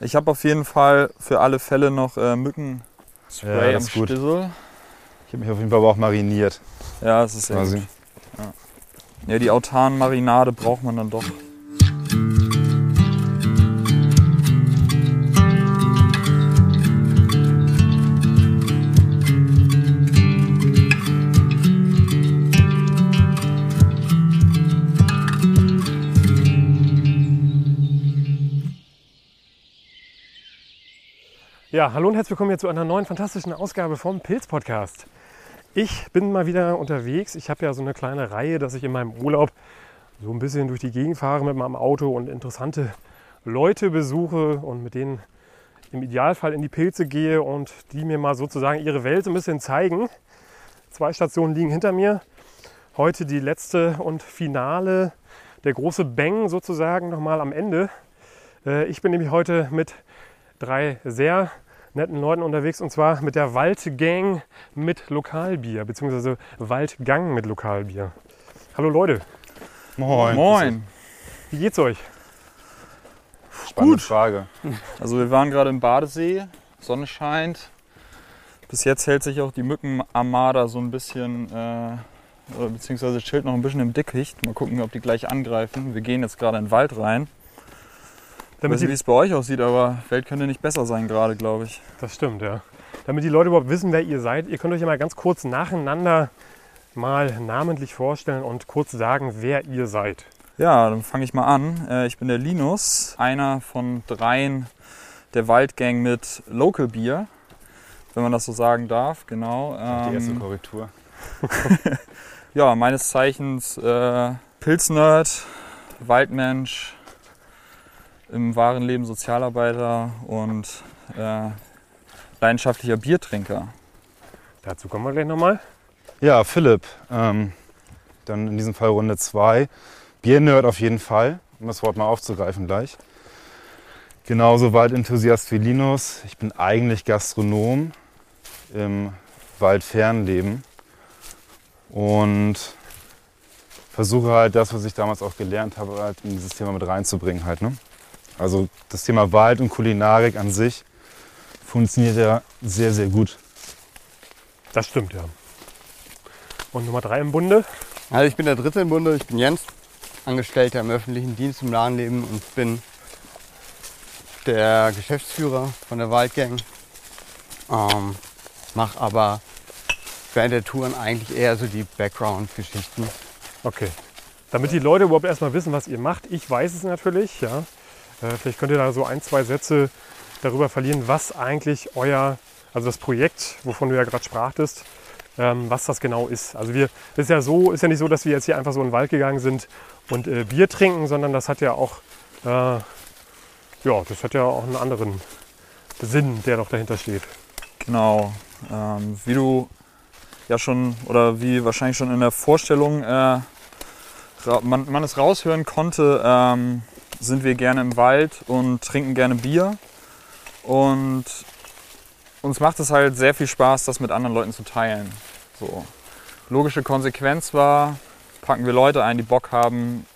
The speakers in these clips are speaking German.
Ich habe auf jeden Fall für alle Fälle noch äh, Mückenspray Ja, ist gut. Stissel. Ich habe mich auf jeden Fall aber auch mariniert. Ja, das ist sehr. Ja. ja, die Autan-Marinade braucht man dann doch. Ja, hallo und herzlich willkommen hier zu einer neuen fantastischen Ausgabe vom Pilz Podcast. Ich bin mal wieder unterwegs. Ich habe ja so eine kleine Reihe, dass ich in meinem Urlaub so ein bisschen durch die Gegend fahre mit meinem Auto und interessante Leute besuche und mit denen im Idealfall in die Pilze gehe und die mir mal sozusagen ihre Welt ein bisschen zeigen. Zwei Stationen liegen hinter mir. Heute die letzte und finale, der große Bang sozusagen nochmal am Ende. Äh, Ich bin nämlich heute mit drei sehr netten Leuten unterwegs und zwar mit der Waldgang mit Lokalbier, beziehungsweise Waldgang mit Lokalbier. Hallo Leute, Moin. Moin. wie geht's euch? Spannende Frage. Also wir waren gerade im Badesee, Sonne scheint. Bis jetzt hält sich auch die Mückenarmada so ein bisschen, äh, oder beziehungsweise chillt noch ein bisschen im Dickicht. Mal gucken, ob die gleich angreifen. Wir gehen jetzt gerade in den Wald rein. Ich Damit weiß nicht, wie es bei euch aussieht, aber Welt könnte nicht besser sein gerade, glaube ich. das stimmt, ja. Damit die Leute überhaupt wissen, wer ihr seid, ihr könnt euch ja mal ganz kurz nacheinander mal namentlich vorstellen und kurz sagen, wer ihr seid. Ja, dann fange ich mal an. Äh, Ich bin der Linus, einer von dreien der Waldgang mit Local Beer, wenn man das so sagen darf, genau. Die erste Ähm, Korrektur. ja, meines Zeichens äh, Pilznerd, Waldmensch, im wahren Leben Sozialarbeiter und äh, leidenschaftlicher Biertrinker. Dazu kommen wir gleich nochmal. Ja, Philipp. Ähm, dann in diesem Fall Runde 2. Biernerd auf jeden Fall, um das Wort mal aufzugreifen gleich. Genauso Waldenthusiast wie Linus. Ich bin eigentlich Gastronom im Waldfernleben und versuche halt das, was ich damals auch gelernt habe, halt in dieses Thema mit reinzubringen halt. Ne? Also das Thema Wald und Kulinarik an sich funktioniert ja sehr, sehr gut. Das stimmt, ja. Und Nummer drei im Bunde. Also ich bin der Dritte im Bunde, ich bin Jens, Angestellter im öffentlichen Dienst im Ladenleben und bin der Geschäftsführer von der Waldgang. Ähm, mach aber während der Touren eigentlich eher so die Background-Geschichten. Okay. Damit die Leute überhaupt erstmal wissen, was ihr macht. Ich weiß es natürlich, ja. Äh, vielleicht könnt ihr da so ein, zwei Sätze darüber verlieren, was eigentlich euer, also das Projekt, wovon du ja gerade sprachtest, ähm, was das genau ist. Also wir, ist ja so, ist ja nicht so, dass wir jetzt hier einfach so in den Wald gegangen sind und äh, Bier trinken, sondern das hat ja auch, äh, ja, das hat ja auch einen anderen Sinn, der noch dahinter steht. Genau. Ähm, wie du ja schon oder wie wahrscheinlich schon in der Vorstellung äh, man, man es raushören konnte, ähm, sind wir gerne im Wald und trinken gerne Bier. Und uns macht es halt sehr viel Spaß, das mit anderen Leuten zu teilen. So. Logische Konsequenz war, packen wir Leute ein, die Bock haben,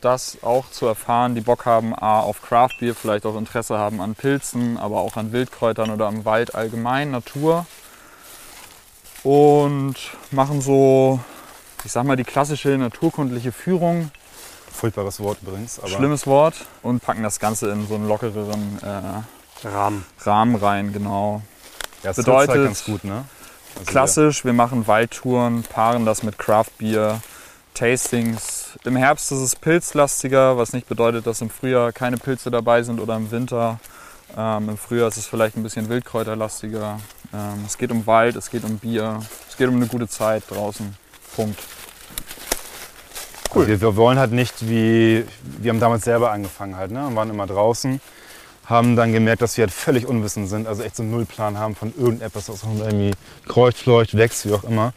das auch zu erfahren, die Bock haben A, auf Craftbier, vielleicht auch Interesse haben an Pilzen, aber auch an Wildkräutern oder am Wald allgemein, Natur. Und machen so, ich sag mal, die klassische naturkundliche Führung, Furchtbares Wort übrigens. Aber schlimmes Wort, und packen das Ganze in so einen lockereren äh, Rahmen. Rahmen rein, genau. ja, es bedeutet- halt ganz gut, ne? Also, Klassisch, wir machen Waldtouren, paaren das mit Craftbier, Tastings. Im Herbst ist es pilzlastiger, was nicht bedeutet, dass im Frühjahr keine Pilze dabei sind oder im Winter. Ähm, Im Frühjahr ist es vielleicht ein bisschen wildkräuterlastiger. Ähm, es geht um Wald, es geht um Bier, es geht um eine gute Zeit draußen. Punkt. Also wir, wir wollen halt nicht wie, wir haben damals selber angefangen halt, ne? Und waren immer draußen, haben dann gemerkt, dass wir halt völlig unwissend sind, also echt so einen Nullplan haben von irgendetwas, was irgendwie kreucht, fleucht, wächst, wie auch immer.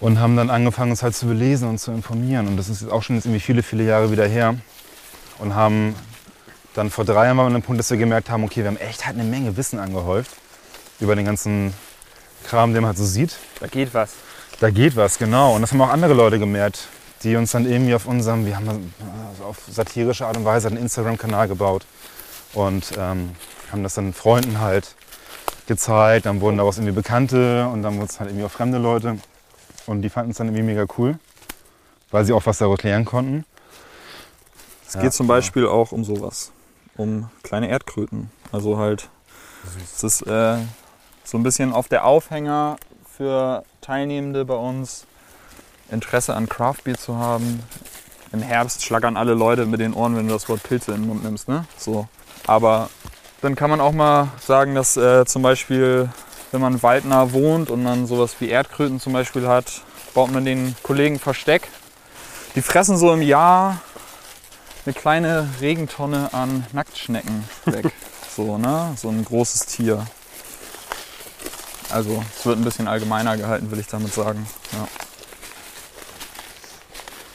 Und haben dann angefangen, uns halt zu belesen und zu informieren. Und das ist jetzt auch schon jetzt irgendwie viele, viele Jahre wieder her. Und haben dann vor drei Jahren waren wir an dem Punkt, dass wir gemerkt haben, okay, wir haben echt halt eine Menge Wissen angehäuft über den ganzen Kram, den man halt so sieht. Da geht was. Da geht was, genau. Und das haben auch andere Leute gemerkt, die uns dann irgendwie auf unserem, wir haben also auf satirische Art und Weise einen Instagram-Kanal gebaut, und ähm, haben das dann Freunden halt gezeigt. Dann wurden daraus irgendwie Bekannte und dann wurden es halt irgendwie auch fremde Leute. Und die fanden es dann irgendwie mega cool, weil sie auch was daraus lernen konnten. Es Ja, geht zum genau. Beispiel auch um sowas. Um kleine Erdkröten. Also halt, es ist äh, so ein bisschen auf der Aufhänger für Teilnehmende bei uns, Interesse an Craftbeer zu haben. Im Herbst schlagern alle Leute mit den Ohren, wenn du das Wort Pilze in den Mund nimmst. Ne? So. Aber dann kann man auch mal sagen, dass äh, zum Beispiel, wenn man waldnah wohnt und man sowas wie Erdkröten zum Beispiel hat, baut man den Kollegen Versteck. Die fressen so im Jahr eine kleine Regentonne an Nacktschnecken weg. so, ne? So ein großes Tier. Also, es wird ein bisschen allgemeiner gehalten, will ich damit sagen. Ja.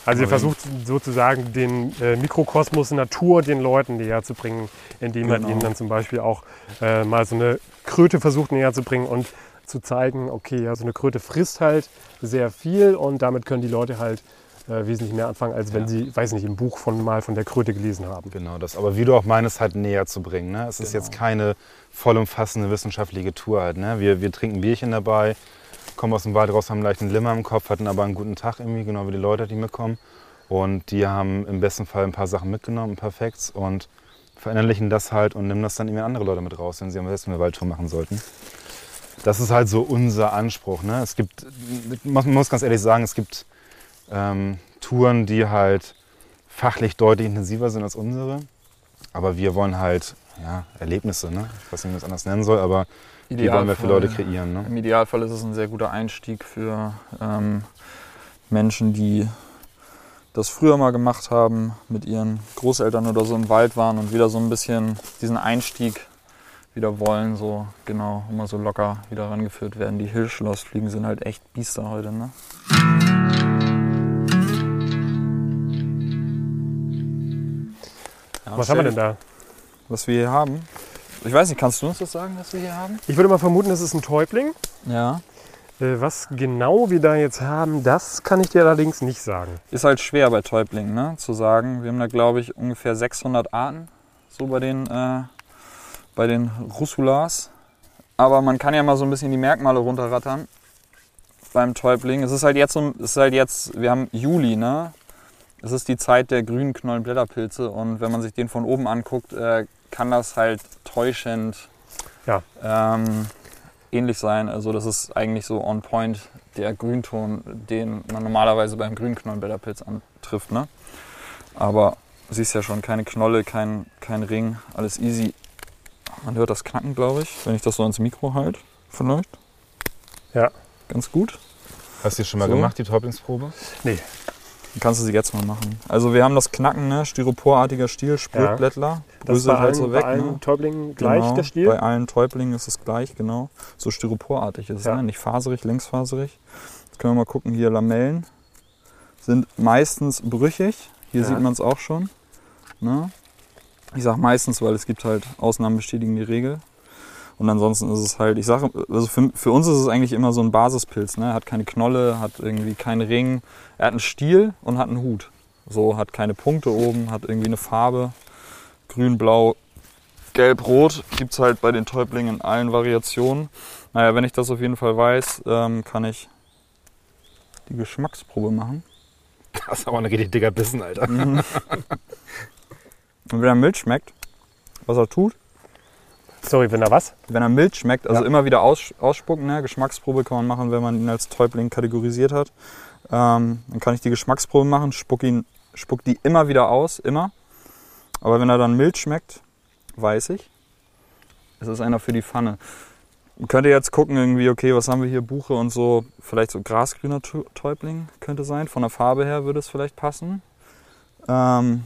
Also ihr versucht sozusagen den äh, Mikrokosmos Natur den Leuten näher zu bringen, indem man Genau. ihnen dann zum Beispiel auch äh, mal so eine Kröte versucht näher zu bringen und zu zeigen, okay, ja, so eine Kröte frisst halt sehr viel und damit können die Leute halt äh, wesentlich mehr anfangen, als wenn Ja. sie, weiß nicht, im Buch von mal von der Kröte gelesen haben. Genau das. Aber wie du auch meinst, halt näher zu bringen. Ne? Es ist Genau. jetzt keine vollumfassende wissenschaftliche Tour halt. Ne? Wir, wir trinken Bierchen dabei, kommen aus dem Wald raus, haben leicht einen Limmer im Kopf, hatten aber einen guten Tag irgendwie, genau wie die Leute, die mitkommen. Und die haben im besten Fall ein paar Sachen mitgenommen, ein paar Facts und verinnerlichen das halt und nehmen das dann irgendwie andere Leute mit raus, wenn sie am besten eine Waldtour machen sollten. Das ist halt so unser Anspruch. Ne? Es gibt, man muss ganz ehrlich sagen, es gibt ähm, Touren, die halt fachlich deutlich intensiver sind als unsere. Aber wir wollen halt ja, Erlebnisse, ne? ich weiß nicht, wie man es anders nennen soll, aber die wollen wir für Leute kreieren. Ne? Im Idealfall ist es ein sehr guter Einstieg für ähm, Menschen, die das früher mal gemacht haben, mit ihren Großeltern oder so im Wald waren und wieder so ein bisschen diesen Einstieg wieder wollen, so genau, immer so locker wieder rangeführt werden. Die Hirschschlossfliegen sind halt echt Biester heute, ne? Ja, Was haben wir denn da? Was wir hier haben? Ich weiß nicht, kannst du uns das sagen, was wir hier haben? Ich würde mal vermuten, es ist ein Täubling. Ja. Äh, was genau wir da jetzt haben, das kann ich dir allerdings nicht sagen. Ist halt schwer bei Täublingen ne, zu sagen. Wir haben da, glaube ich, ungefähr 600 Arten so bei den, äh, bei den Russulas. Aber man kann ja mal so ein bisschen die Merkmale runterrattern beim Täubling. Es ist halt jetzt, es ist halt jetzt wir haben Juli, ne? Es ist die Zeit der grünen Knollenblätterpilze und wenn man sich den von oben anguckt, äh, kann das halt täuschend Ja. ähm, ähnlich sein. Also das ist eigentlich so on point der Grünton, den man normalerweise beim Grünknollenblätterpilz antrifft. Ne? Aber du siehst ja schon, keine Knolle, kein, kein Ring, alles easy. Man hört das Knacken, glaube ich, wenn ich das so ans Mikro halte. Vielleicht. Ja. Ganz gut. Hast du die schon mal So. gemacht, die Täublingsprobe? Nee. Kannst du sie jetzt mal machen. Also wir haben das Knacken, ne? Styroporartiger Stiel, Sprödblättler. Das ist Bröselt bei halt allen, so weg. bei allen ne? Täublingen gleich, Genau, der Stiel. Bei allen Täublingen ist es gleich, genau. So styroporartig ist es, Ja. ne? nicht faserig, längsfaserig. Jetzt können wir mal gucken, hier Lamellen sind meistens brüchig. Hier Ja. sieht man es auch schon. Ne? Ich sage meistens, weil es gibt halt Ausnahmen bestätigen die Regel. Und ansonsten ist es halt, ich sage, also für, für uns ist es eigentlich immer so ein Basispilz. Ne? Er hat keine Knolle, hat irgendwie keinen Ring. Er hat einen Stiel und hat einen Hut. So, hat keine Punkte oben, hat irgendwie eine Farbe. Grün, blau, gelb-rot. Gibt es halt bei den Täublingen in allen Variationen. Naja, wenn ich das auf jeden Fall weiß, ähm, kann ich die Geschmacksprobe machen. Das ist aber ein richtig dicker Bissen, Alter. Mhm. Und wenn er mild schmeckt, was er tut, Sorry, wenn da was? wenn er mild schmeckt, also Ja. immer wieder aus, ausspucken, ne? Geschmacksprobe kann man machen, wenn man ihn als Täubling kategorisiert hat. Ähm, dann kann ich die Geschmacksprobe machen, spuck, ihn, spuck die immer wieder aus, immer. Aber wenn er dann mild schmeckt, weiß ich, es ist einer für die Pfanne. Man könnte jetzt gucken, irgendwie, okay, was haben wir hier? Buche und so, vielleicht so grasgrüner Täubling könnte sein. Von der Farbe her würde es vielleicht passen. Ähm,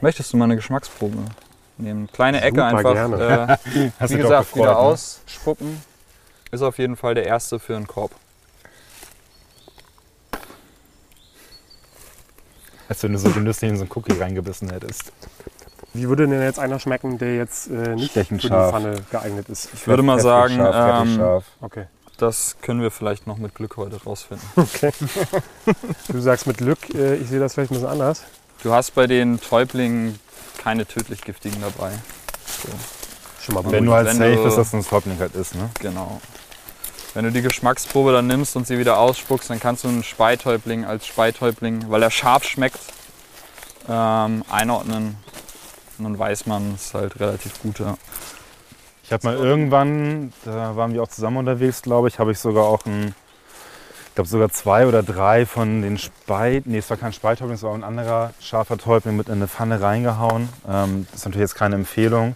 möchtest du mal eine Geschmacksprobe nehmen? Kleine Ecke Super einfach. gerne. Äh, Hast wie gesagt, gefreut, wieder ne? ausspucken. Ist auf jeden Fall der erste für einen Korb. Als wenn du so genüsslich in so einen Cookie reingebissen hättest. Wie würde denn jetzt einer schmecken, der jetzt äh, nicht für die. Pfanne geeignet ist? Ich würde mal sagen, scharf, ähm, scharf. Okay. das können wir vielleicht noch mit Glück heute rausfinden. Du sagst mit Glück, äh, ich sehe das vielleicht ein bisschen anders. Du hast bei den Täublingen keine tödlich giftigen dabei. So, Schon mal Wenn du halt Wenn safe bist, dass ein Swapling halt ist, ne? genau. Wenn du die Geschmacksprobe dann nimmst und sie wieder ausspuckst, dann kannst du einen Speitäubling als Speitäubling, weil er scharf schmeckt, ähm, einordnen. Und dann weiß man es halt relativ gut. Ja. Ich habe mal irgendwann, da waren wir auch zusammen unterwegs, glaube ich, habe ich sogar auch ein, ich glaube sogar zwei oder drei von den Speit, nee, es war kein Speithäuptling, es war ein anderer scharfer Täubling mit in eine Pfanne reingehauen. Ähm, das ist natürlich jetzt keine Empfehlung,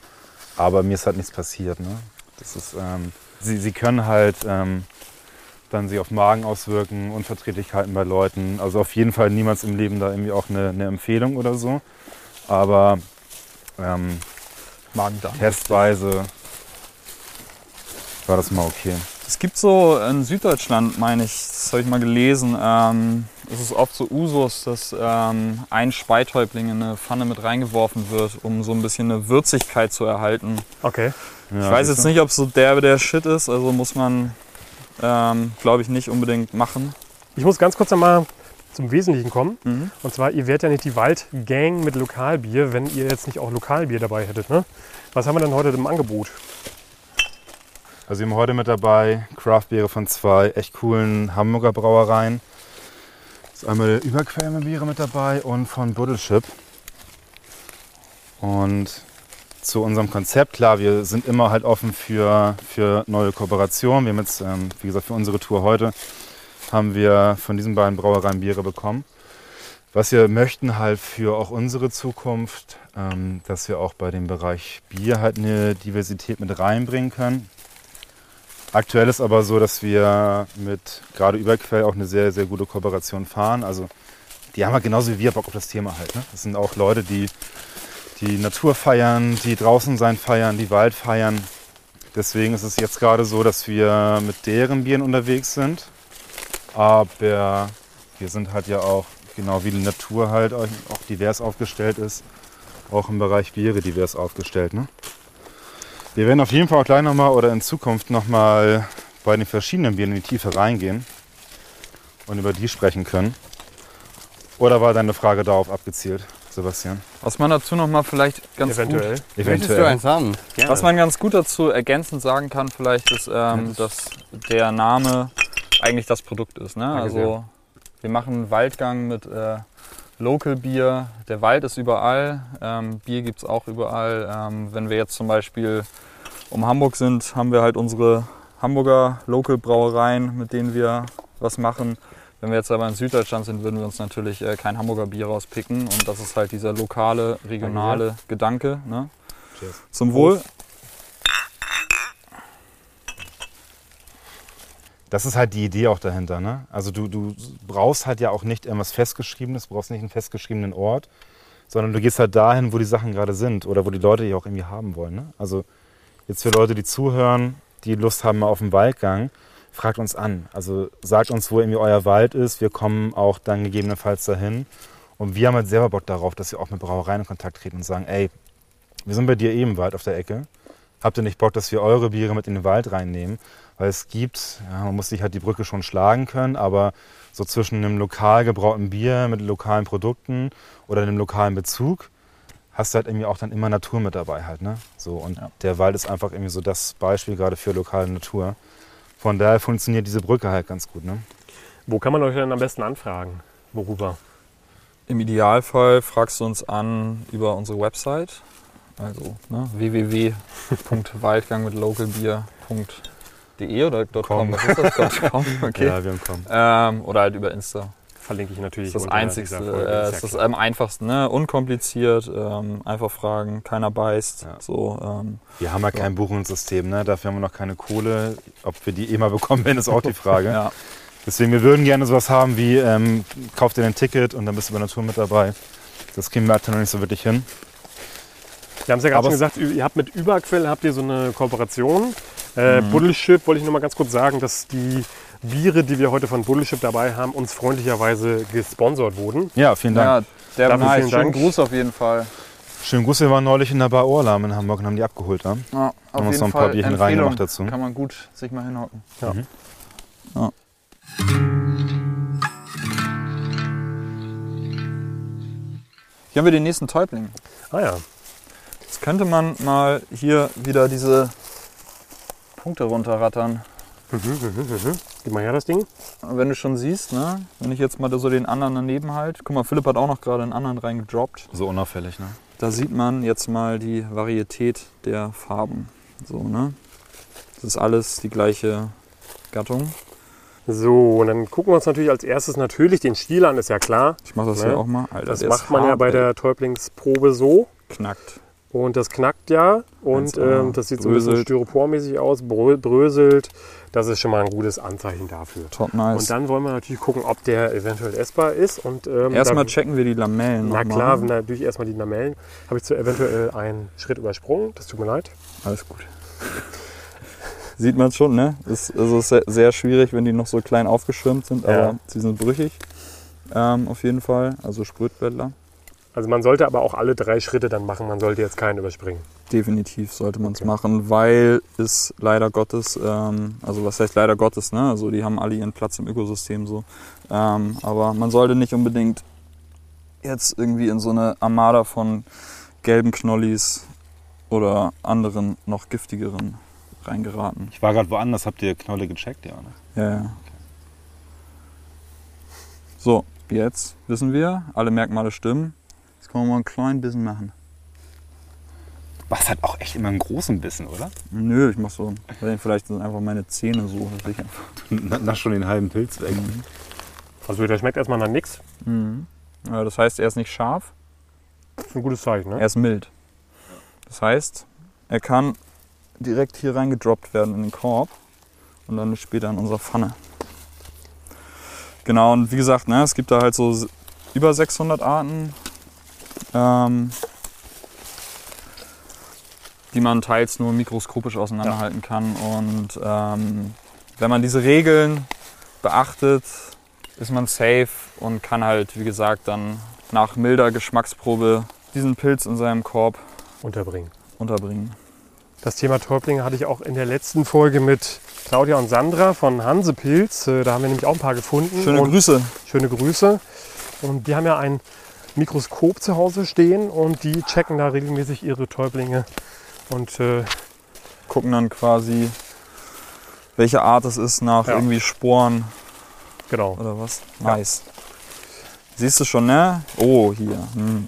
aber mir ist halt nichts passiert. Ne? Das ist, ähm, sie, sie können halt ähm, dann sich auf Magen auswirken, Unverträglichkeiten bei Leuten. Also auf jeden Fall niemals im Leben da irgendwie auch eine, eine Empfehlung oder so. Aber ähm, Magen-Darm. testweise war das mal okay. Es gibt so in Süddeutschland, meine ich, das habe ich mal gelesen, ähm, es ist oft so Usus, dass ähm, ein Speitäubling in eine Pfanne mit reingeworfen wird, um so ein bisschen eine Würzigkeit zu erhalten. Okay. Ja, ich weiß jetzt nicht, ob es so derbe der Shit ist, also muss man, ähm, glaube ich, nicht unbedingt machen. Ich muss ganz kurz einmal zum Wesentlichen kommen. Mhm. Und zwar, ihr wärt ja nicht die Waldgang mit Lokalbier, wenn ihr jetzt nicht auch Lokalbier dabei hättet. Ne? Was haben wir denn heute im Angebot? Also wir haben heute mit dabei Craftbiere von zwei echt coolen Hamburger Brauereien. Ist einmal Überquellmebiere mit dabei und von Buddelschip. Und zu unserem Konzept, klar, wir sind immer halt offen für, für neue Kooperationen. Wir haben jetzt, ähm, wie gesagt, für unsere Tour heute haben wir von diesen beiden Brauereien Biere bekommen. Was wir möchten halt für auch unsere Zukunft, ähm, dass wir auch bei dem Bereich Bier halt eine Diversität mit reinbringen können. Aktuell ist aber so, dass wir mit gerade Überquell auch eine sehr, sehr gute Kooperation fahren. Also die haben halt genauso wie wir Bock auf das Thema halt. Ne? Das sind auch Leute, die die Natur feiern, die draußen sein feiern, die Wald feiern. Deswegen ist es jetzt gerade so, dass wir mit deren Bieren unterwegs sind. Aber wir sind halt ja auch, genau wie die Natur halt auch divers aufgestellt ist, auch im Bereich Biere divers aufgestellt. Ne? Wir werden auf jeden Fall auch gleich nochmal oder in Zukunft nochmal bei den verschiedenen Bieren in die Tiefe reingehen und über die sprechen können. Oder war deine Frage darauf abgezielt, Sebastian? Was man dazu noch mal vielleicht ganz Eventuell. gut, Möchtest du eins haben? was man ganz gut dazu ergänzend sagen kann, vielleicht ist, ähm, dass der Name eigentlich das Produkt ist. Ne? Also wir machen einen Waldgang mit äh, Local Bier. Der Wald ist überall, ähm, Bier gibt es auch überall. Ähm, wenn wir jetzt zum Beispiel um Hamburg sind, haben wir halt unsere Hamburger Local Brauereien, mit denen wir was machen. Wenn wir jetzt aber in Süddeutschland sind, würden wir uns natürlich äh, kein Hamburger Bier rauspicken. Und das ist halt dieser lokale, regionale Gedanke. Ne? Zum Wohl. Das ist halt die Idee auch dahinter. Ne? Also du, du brauchst halt ja auch nicht irgendwas Festgeschriebenes, brauchst nicht einen festgeschriebenen Ort, sondern du gehst halt dahin, wo die Sachen gerade sind oder wo die Leute die auch irgendwie haben wollen. Ne? Also jetzt für Leute, die zuhören, die Lust haben auf den Waldgang, fragt uns an. Also sagt uns, wo irgendwie euer Wald ist. Wir kommen auch dann gegebenenfalls dahin. Und wir haben halt selber Bock darauf, dass wir auch mit Brauereien in Kontakt treten und sagen, ey, wir sind bei dir eben im Wald auf der Ecke. Habt ihr nicht Bock, dass wir eure Biere mit in den Wald reinnehmen? Weil es gibt, ja, man muss sich halt die Brücke schon schlagen können, aber so zwischen einem lokal gebrauten Bier mit lokalen Produkten oder einem lokalen Bezug hast du halt irgendwie auch dann immer Natur mit dabei halt, ne? So, und Ja. der Wald ist einfach irgendwie so das Beispiel gerade für lokale Natur. Von daher funktioniert diese Brücke halt ganz gut, ne? Wo kann man euch denn am besten anfragen? Worüber? Im Idealfall fragst du uns an über unsere Website, also ne, www.waldgang localbier.de oder .com. Com. Was ist das? .com? Okay. Ja, wir haben kommen. Ähm, oder halt über Insta. Verlinke ich natürlich. Das ist das Einzigste. Äh, ist ist klar. am einfachsten, ne? unkompliziert. Ähm, einfach fragen, keiner beißt. Ja. So, ähm, Wir haben ja kein Buchungssystem, ne? Dafür haben wir noch keine Kohle. Ob wir die eh mal bekommen werden, ist auch die Frage. ja. Deswegen, wir würden gerne sowas haben wie, ähm, kauf dir ein Ticket und dann bist du bei Natur mit dabei. Das kriegen wir aktuell noch nicht so wirklich hin. Wir haben es ja gerade schon gesagt, ihr habt mit Überquell habt ihr so eine Kooperation. Äh, Mhm. Buddelship wollte ich noch mal ganz kurz sagen, dass die Biere, die wir heute von Buddelship dabei haben, uns freundlicherweise gesponsert wurden. Ja, vielen Dank. ja, der Dafür nice. vielen Schönen Dank. Gruß auf jeden Fall. Schönen Gruß, wir waren neulich in der Bar Ohrlam in Hamburg und haben die abgeholt. Ja? Ja, auf Haben uns jeden noch ein paar Fall Bierchen reingemacht dazu. Kann man gut sich mal hinhocken. Ja. Mhm. Ja. Hier haben wir den nächsten Täubling. Ah ja. Jetzt könnte man mal hier wieder diese Punkte runterrattern. Gib mal her das Ding. Wenn du schon siehst, ne? wenn ich jetzt mal so den anderen daneben halt. Guck mal, Philipp hat auch noch gerade einen anderen reingedroppt. So unauffällig, ne? Da sieht man jetzt mal die Varietät der Farben. So, ne? Das ist alles die gleiche Gattung. So, und dann gucken wir uns natürlich als erstes natürlich den Stiel an, ist ja klar. Ich mache das Ne? hier auch mal. Alter, Das macht man ja hart, bei ey. der Täublingsprobe so. Knackt. Und das knackt ja und 1A, ähm, das sieht so ein bisschen bröselt. styropormäßig aus, brö bröselt. Das ist schon mal ein gutes Anzeichen dafür. Top nice. Und dann wollen wir natürlich gucken, ob der eventuell essbar ist. Und, ähm, Erstmal checken wir die Lamellen. Na klar, natürlich erstmal die Lamellen. Habe ich zu eventuell einen Schritt übersprungen. Das tut mir leid. Alles gut. Sieht man schon, ne? Ist, also ist sehr, schwierig, wenn die noch so klein aufgeschirmt sind, aber Ja. sie sind brüchig. Ähm, auf jeden Fall. Also Sprötblättler. Also man sollte aber auch alle drei Schritte dann machen. Man sollte jetzt keinen überspringen. Definitiv sollte man es Okay. machen, weil es leider Gottes, ähm, also was heißt leider Gottes, ne? Also die haben alle ihren Platz im Ökosystem so. Ähm, aber man sollte nicht unbedingt jetzt irgendwie in so eine Armada von gelben Knollis oder anderen noch giftigeren reingeraten. Ich war gerade woanders, habt ihr Knolle gecheckt? Ja, ne? Ja, ja. So, jetzt wissen wir, alle Merkmale stimmen. Können wir mal ein klein bisschen machen. Was hat auch echt immer einen großen Bissen, oder? Nö, ich mach so. Vielleicht sind einfach meine Zähne so. dass ich einfach- Nach schon den halben Pilz weg. Also der schmeckt erstmal nach nichts. Mhm. Ja, das heißt, er ist nicht scharf, Das ist ein gutes Zeichen. er Ne? ist mild. Das heißt, er kann direkt hier reingedroppt werden in den Korb und dann später in unserer Pfanne. Genau, und wie gesagt, ne, es gibt da halt so s- über 600 Arten, ähm, die man teils nur mikroskopisch auseinanderhalten kann. Und ähm, wenn man diese Regeln beachtet, ist man safe und kann halt, wie gesagt, dann nach milder Geschmacksprobe diesen Pilz in seinem Korb Unterbringen. unterbringen. Das Thema Täublinge hatte ich auch in der letzten Folge mit Claudia und Sandra von Hansepilz. Äh, Da haben wir nämlich auch ein paar gefunden. Schöne und Grüße. Schöne Grüße. Und die haben ja ein Mikroskop zu Hause stehen und die checken da regelmäßig ihre Täublinge. Und äh, Gucken dann quasi, welche Art es ist nach Ja. irgendwie Sporen genau. oder was. Nice. Siehst du schon, ne? Oh, hier. Hm.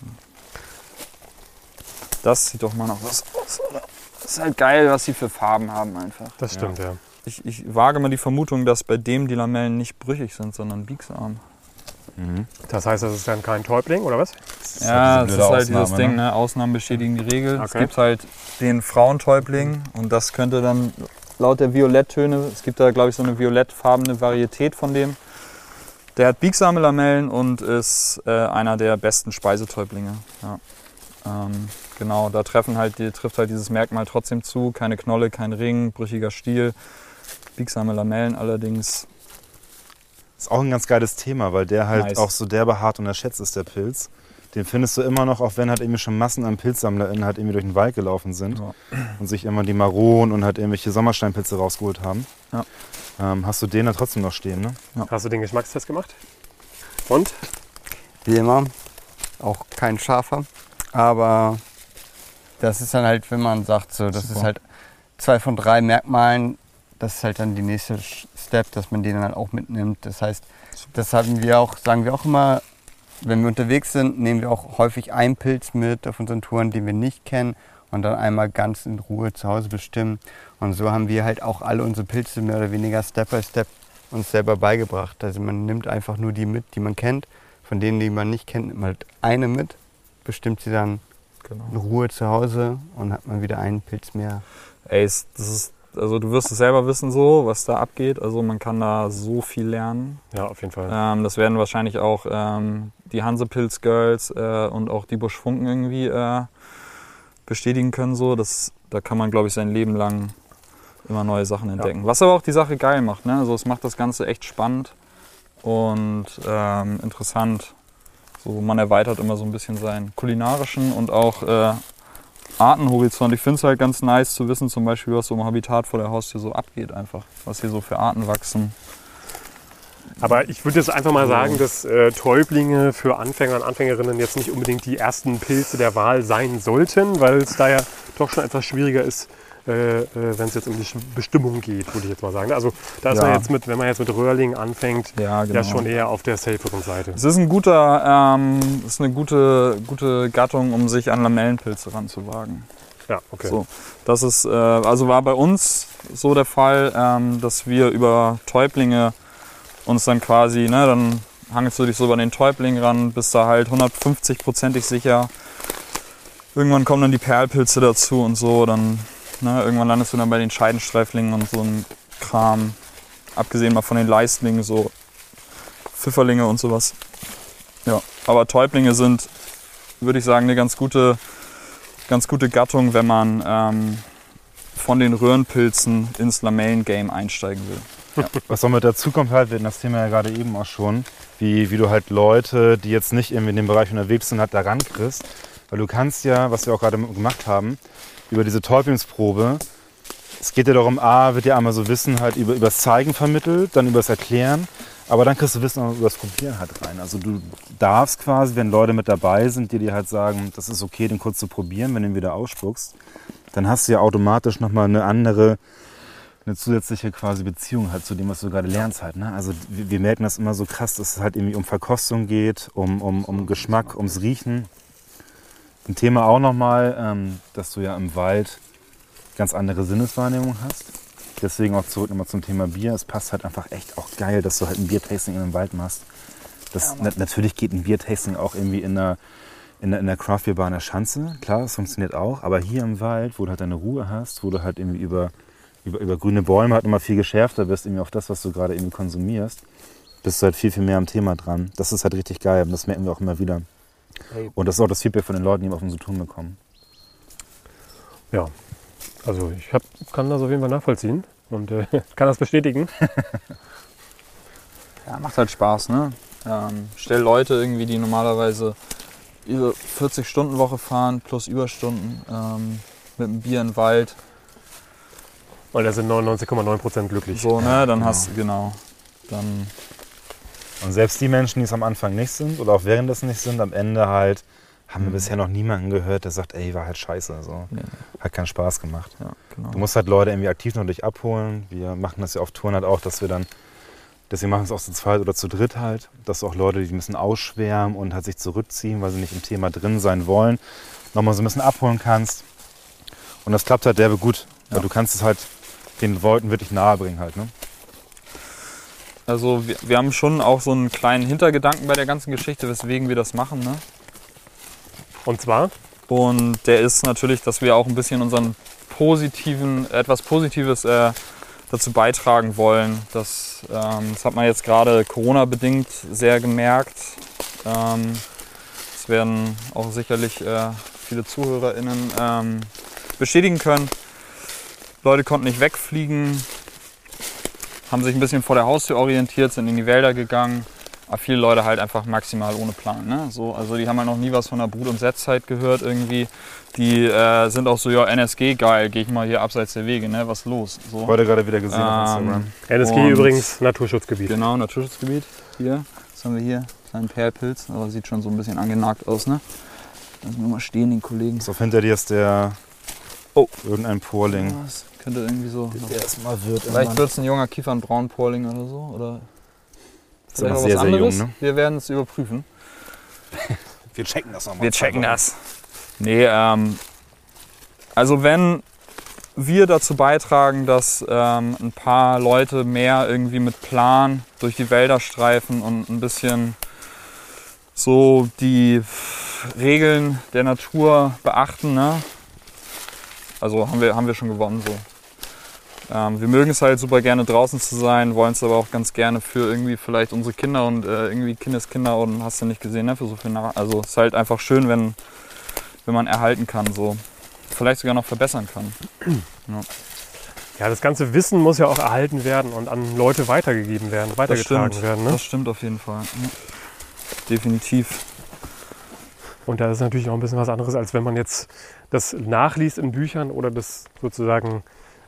Das sieht doch mal noch was aus, oder? Das ist halt geil, was sie für Farben haben einfach. Das stimmt, ja. Ich, ich wage mal die Vermutung, dass bei dem die Lamellen nicht brüchig sind, sondern biegsam. Mhm. Das heißt, das ist dann kein Täubling, oder was? Ja, diese das ist halt dieses Ausnahme, Ding, ne? Ausnahmen bestätigen die Regel. Es Okay. gibt halt den Frauentäubling und das könnte dann laut der Violetttöne, es gibt da glaube ich so eine violettfarbene Varietät von dem. Der hat biegsame Lamellen und ist äh, einer der besten Speisetäublinge. Ja. Ähm, genau, da treffen halt, die, trifft halt dieses Merkmal trotzdem zu. Keine Knolle, kein Ring, brüchiger Stiel. Biegsame Lamellen allerdings. Ist auch ein ganz geiles Thema, weil der halt Nice. auch so derbe hart unterschätzt ist, der Pilz. Den findest du immer noch, auch wenn halt irgendwie schon Massen an PilzsammlerInnen halt irgendwie durch den Wald gelaufen sind Ja. und sich immer die Maronen und halt irgendwelche Sommersteinpilze rausgeholt haben. Ja. Ähm, hast du den da trotzdem noch stehen, ne? Hast du den Geschmackstest gemacht? Und? Wie immer. Auch kein scharfer. Aber das ist dann halt, wenn man sagt, so, das Super. ist halt zwei von drei Merkmalen. Das ist halt dann die nächste Step, dass man den dann auch mitnimmt. Das heißt, das haben wir auch, sagen wir auch immer, wenn wir unterwegs sind, nehmen wir auch häufig einen Pilz mit auf unseren Touren, den wir nicht kennen und dann einmal ganz in Ruhe zu Hause bestimmen. Und so haben wir halt auch alle unsere Pilze mehr oder weniger Step by Step uns selber beigebracht. Also man nimmt einfach nur die mit, die man kennt. Von denen, die man nicht kennt, nimmt man halt eine mit, bestimmt sie dann in Genau. Ruhe zu Hause und hat man wieder einen Pilz mehr. Ey, das ist, also du wirst es selber wissen so, was da abgeht. Also man kann da so viel lernen. Ja, auf jeden Fall. Ähm, das werden wahrscheinlich auch ähm, die Hansepilz Girls äh, und auch die Buschfunken irgendwie äh, bestätigen können. So. Das, da kann man, glaube ich, sein Leben lang immer neue Sachen entdecken. Was aber auch die Sache geil macht. Ne? Also es macht das Ganze echt spannend und ähm, interessant. So, man erweitert immer so ein bisschen seinen kulinarischen und auch äh, Artenhorizont. Ich finde es halt ganz nice zu wissen, zum Beispiel, was so im Habitat vor der Haustür so abgeht einfach. Was hier so für Arten wachsen. Aber ich würde jetzt einfach mal sagen, dass äh, Täublinge für Anfänger und Anfängerinnen jetzt nicht unbedingt die ersten Pilze der Wahl sein sollten, weil es da ja doch schon etwas schwieriger ist, äh, äh, wenn es jetzt um die Bestimmung geht, würde ich jetzt mal sagen. Also da ist Ja. man jetzt mit, wenn man jetzt mit Röhrling anfängt, Ja, genau. ja schon eher auf der saferen Seite. Es ist ein guter, ähm, ist eine gute, gute Gattung, um sich an Lamellenpilze ranzuwagen. Ja, okay. So, das ist, äh, also war bei uns so der Fall, ähm, dass wir über Täublinge uns dann quasi, ne, dann hangelst du dich so über den Täubling ran, bist da halt 150-prozentig sicher. Irgendwann kommen dann die Perlpilze dazu und so, dann, ne, irgendwann landest du dann bei den Scheidenstreiflingen und so ein Kram. Abgesehen mal von den Leistlingen, so Pfifferlinge und sowas. Ja, aber Täublinge sind, würde ich sagen, eine ganz gute ganz gute Gattung, wenn man ähm, von den Röhrenpilzen ins Lamellengame einsteigen will. Was noch mit dazu kommt halt, wir hatten das Thema ja gerade eben auch schon, wie, wie du halt Leute, die jetzt nicht irgendwie in dem Bereich unterwegs sind, halt da rankriegst. Weil du kannst ja, was wir auch gerade gemacht haben, über diese Täublingsprobe, es geht ja darum, A, wird ja einmal so Wissen halt über, übers Zeigen vermittelt, dann übers Erklären, aber dann kriegst du Wissen auch übers Probieren halt rein. Also du darfst quasi, wenn Leute mit dabei sind, die dir halt sagen, das ist okay, den kurz zu probieren, wenn du ihn wieder ausspuckst, dann hast du ja automatisch nochmal eine andere, eine zusätzliche quasi Beziehung halt zu dem, was du gerade lernst halt. Ne? Also wir, wir merken das immer so krass, dass es halt irgendwie um Verkostung geht, um, um, um Geschmack, ums Riechen. Ein Thema auch nochmal, ähm, dass du ja im Wald ganz andere Sinneswahrnehmung hast. Deswegen auch zurück nochmal zum Thema Bier. Es passt halt einfach echt auch geil, dass du halt ein Biertasting in einem Wald machst. Das, na, natürlich geht ein Biertasting auch irgendwie in einer, in der, in der Craft Beer Bar in der Schanze. Klar, das funktioniert auch. Aber hier im Wald, wo du halt deine Ruhe hast, wo du halt irgendwie über, über, über grüne Bäume halt nochmal viel geschärfter bist, irgendwie auf das, was du gerade irgendwie konsumierst, bist du halt viel, viel mehr am Thema dran. Das ist halt richtig geil. Und das merken wir auch immer wieder. Und das ist auch das Feedback von den Leuten, die wir auf uns zu tun bekommen. Ja, also ich hab, kann das auf jeden Fall nachvollziehen und äh, kann das bestätigen. Ja, macht halt Spaß, ne? Ähm, stell Leute irgendwie, die normalerweise ihre 40-Stunden-Woche fahren plus Überstunden ähm, mit einem Bier im Wald. Und da sind 99,9 Prozent glücklich. So, ne? Dann genau. hast du, genau. Dann, Und selbst die Menschen, die es am Anfang nicht sind oder auch währenddessen nicht sind, am Ende halt, haben wir Mhm. bisher noch niemanden gehört, der sagt, ey, war halt scheiße. So. Ja. Hat keinen Spaß gemacht. ja, genau. Du musst halt Leute irgendwie aktiv noch dich abholen. Wir machen das ja auf Touren halt auch, dass wir dann, deswegen machen wir es auch zu zweit oder zu dritt halt, dass auch Leute, die ein bisschen ausschwärmen und halt sich zurückziehen, weil sie nicht im Thema drin sein wollen, nochmal so ein bisschen abholen kannst. Und das klappt halt derbe gut, weil Ja. du kannst es halt den Leuten wirklich nahe bringen halt. Ne? Also wir, wir haben schon auch so einen kleinen Hintergedanken bei der ganzen Geschichte, weswegen wir das machen, ne? Und zwar, Und der ist natürlich, dass wir auch ein bisschen unseren positiven, etwas Positives äh, dazu beitragen wollen. Das, ähm, das hat man jetzt gerade Corona-bedingt sehr gemerkt. Ähm, das werden auch sicherlich äh, viele ZuhörerInnen ähm, bestätigen können. Leute konnten nicht wegfliegen, haben sich ein bisschen vor der Haustür orientiert, sind in die Wälder gegangen. Aber viele Leute halt einfach maximal ohne Plan. Ne? So, also die haben halt noch nie was von der Brut- und Setzzeit gehört irgendwie. Die äh, sind auch so, ja, NSG geil, gehe ich mal hier abseits der Wege, ne? Was los? So. Heute gerade wieder gesehen auf Instagram. Ähm, NSG Und- übrigens Naturschutzgebiet. Genau, Naturschutzgebiet. Hier, was haben wir hier? Kleinen Perlpilz, aber sieht schon so ein bisschen angenagt aus, ne? Lassen wir mal stehen, den Kollegen. So, hinter dir ist der. Oh. Irgendein Porling. Was? Könnte irgendwie so. erstmal wird. Vielleicht wird es ein junger Kiefernbraun-Porling oder so. Oder vielleicht sehr, was sehr jung, anderes. ne? Wir werden es überprüfen. Wir checken das nochmal. Wir checken das. Nee, ähm, also wenn wir dazu beitragen, dass ähm, ein paar Leute mehr irgendwie mit Plan durch die Wälder streifen und ein bisschen so die Regeln der Natur beachten, ne? Also haben wir, haben wir schon gewonnen so. Ähm, wir mögen es halt super gerne draußen zu sein, wollen es aber auch ganz gerne für irgendwie vielleicht unsere Kinder und äh, irgendwie Kindeskinder und hast du nicht gesehen, ne? Für so viel nach Also es ist halt einfach schön, wenn, wenn man erhalten kann, so. Vielleicht sogar noch verbessern kann. Ja, das ganze Wissen muss ja auch erhalten werden und an Leute weitergegeben werden, weitergetragen werden. Ne? Das stimmt auf jeden Fall. Ja. Definitiv. Und da ist natürlich auch ein bisschen was anderes, als wenn man jetzt das nachliest in Büchern oder das sozusagen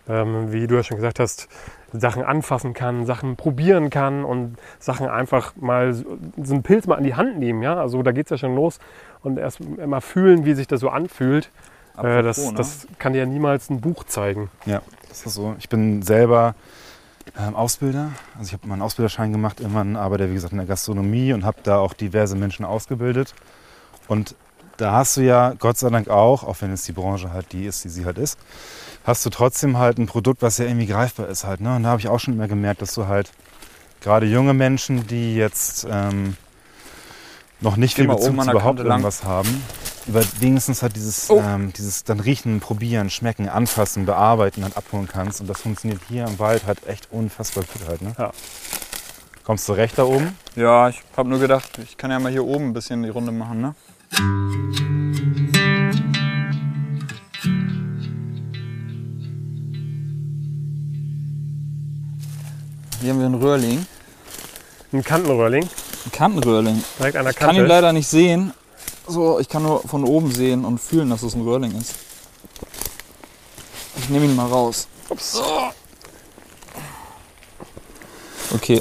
ähm, wie du ja schon gesagt hast, Sachen anfassen kann, Sachen probieren kann und Sachen einfach mal so einen Pilz mal an die Hand nehmen. Ja? Also da geht es ja schon los und erst mal fühlen, wie sich das so anfühlt. Äh, das, Apropos, ne? das kann dir ja niemals ein Buch zeigen. Ja, das ist so. Ich bin selber ähm, Ausbilder. Also ich habe meinen Ausbilderschein gemacht, irgendwann arbeite wie gesagt in der Gastronomie und habe da auch diverse Menschen ausgebildet. Und da hast du ja Gott sei Dank auch, auch wenn es die Branche halt die ist, die sie halt ist, hast du trotzdem halt ein Produkt, was ja irgendwie greifbar ist halt. Ne? Und da habe ich auch schon immer gemerkt, dass du halt gerade junge Menschen, die jetzt ähm, noch nicht viel Bezug zu überhaupt Kante lang. irgendwas haben, über wenigstens halt dieses, Oh. ähm, dieses dann riechen, probieren, schmecken, anfassen, bearbeiten, halt abholen kannst. Und das funktioniert hier im Wald halt echt unfassbar gut halt. Ne? Ja. Kommst du recht da oben? Ja, ich habe nur gedacht, ich kann ja mal hier oben ein bisschen die Runde machen, ne? Hier haben wir einen Röhrling. Ein Kantenröhrling, Ein Kantenröhrling. direkt an der Ich kann ihn Kante. leider nicht sehen. So, ich kann nur von oben sehen und fühlen, dass es ein Röhrling ist. Ich nehme ihn mal raus. So. Okay.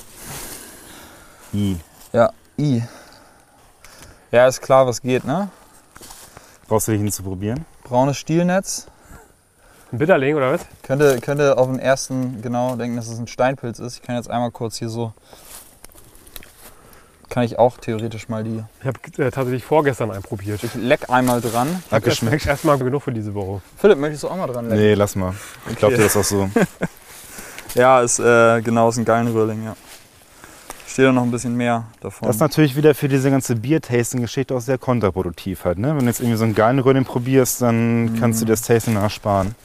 I. Ja, I. Ja, ist klar, was geht, ne? Brauchst du dich nicht zu probieren? Braunes Stielnetz. Ein Bitterling oder was? Könnte, könnte auf den ersten genau denken, dass es ein Steinpilz ist. Ich kann jetzt einmal kurz hier so. Kann ich auch theoretisch mal die. Ich habe äh, tatsächlich vorgestern einen probiert. Ich leck einmal dran. Hat geschmeckt? Erstmal genug für diese Woche. Philipp, möchtest du auch mal dran lecken? Nee, lass mal. Ich glaube, Okay. dir ist auch so. Ja, ist äh, genau, ist ein geilen Röhrling, ja. Steht da noch ein bisschen mehr davon. Das ist natürlich wieder für diese ganze Bier-Tasting-Geschichte auch sehr kontraproduktiv halt. Ne? Wenn du jetzt irgendwie so einen geilen Röhrling probierst, dann kannst du dir das Tasting nachsparen.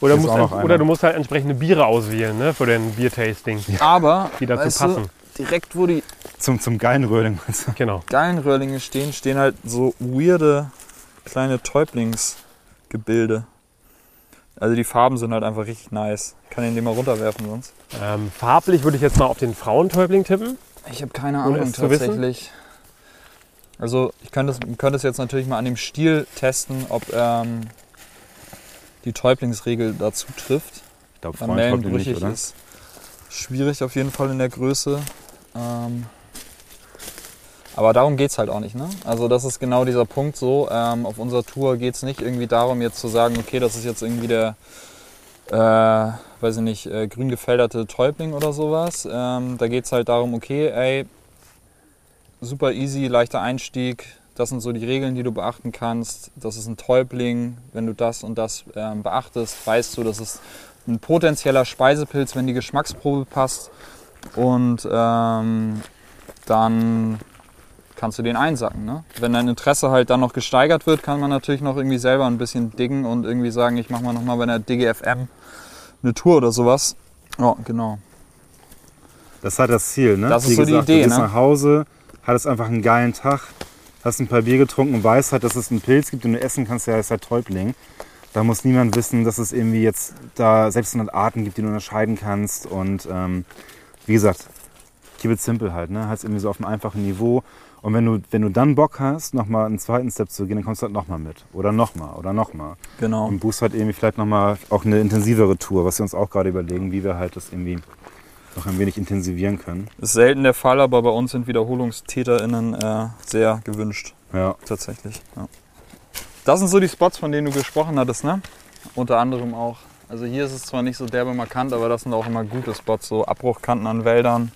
Oder, Ist musst einer. oder du musst halt entsprechende Biere auswählen ne, für dein Biertasting, Aber die dazu weißt du, passen. direkt wo die Zum, zum geilen Röhrling. meinst du? Genau. geilen Röhrlinge stehen, stehen halt so weirde kleine Täublingsgebilde. Also die Farben sind halt einfach richtig nice. Ich kann ihn den mal runterwerfen sonst. Ähm, farblich würde ich jetzt mal auf den Frauentäubling tippen. Ich habe keine Ahnung tatsächlich. Also ich könnte es, könnte es jetzt natürlich mal an dem Stiel testen, ob ähm, die Täublingsregel dazu trifft. Ich glaube, Freund nicht, brüchig oder? ist schwierig auf jeden Fall in der Größe. Ähm, aber darum geht es halt auch nicht. Ne? Also das ist genau dieser Punkt so. Ähm, auf unserer Tour geht es nicht irgendwie darum, jetzt zu sagen, okay, das ist jetzt irgendwie der, äh, weiß ich nicht, äh, grün gefälderte Täubling oder sowas. Ähm, da geht es halt darum, okay, ey, super easy, leichter Einstieg. Das sind so die Regeln, die du beachten kannst. Das ist ein Täubling. Wenn du das und das ähm, beachtest, weißt du, das ist ein potenzieller Speisepilz, wenn die Geschmacksprobe passt. Und ähm, dann kannst du den einsacken. Ne? Wenn dein Interesse halt dann noch gesteigert wird, kann man natürlich noch irgendwie selber ein bisschen diggen und irgendwie sagen, ich mache mal nochmal bei der DGFM eine Tour oder sowas. Ja, genau. Das ist halt das Ziel, ne? Das ist Wie so die gesagt, Idee, Du gehst ne? nach Hause, hattest einfach einen geilen Tag, hast ein paar Bier getrunken, weißt halt, dass es einen Pilz gibt, den du essen kannst, der heißt halt Täubling. Da muss niemand wissen, dass es irgendwie jetzt da 600 Arten gibt, die du unterscheiden kannst. Und ähm, wie gesagt, keep it simple halt, ne? Halt irgendwie so auf einem einfachen Niveau. Und wenn du, wenn du dann Bock hast, nochmal einen zweiten Step zu gehen, dann kommst du halt nochmal mit. Oder nochmal, oder nochmal. Genau. Und buchst halt irgendwie vielleicht nochmal auch eine intensivere Tour, was wir uns auch gerade überlegen, wie wir halt das irgendwie noch ein wenig intensivieren können. Ist selten der Fall, aber bei uns sind WiederholungstäterInnen äh, sehr gewünscht. Ja. Tatsächlich. Ja. Das sind so die Spots, von denen du gesprochen hattest, ne? Unter anderem auch. Also hier ist es zwar nicht so derbe markant, aber das sind auch immer gute Spots, so Abbruchkanten an Wäldern,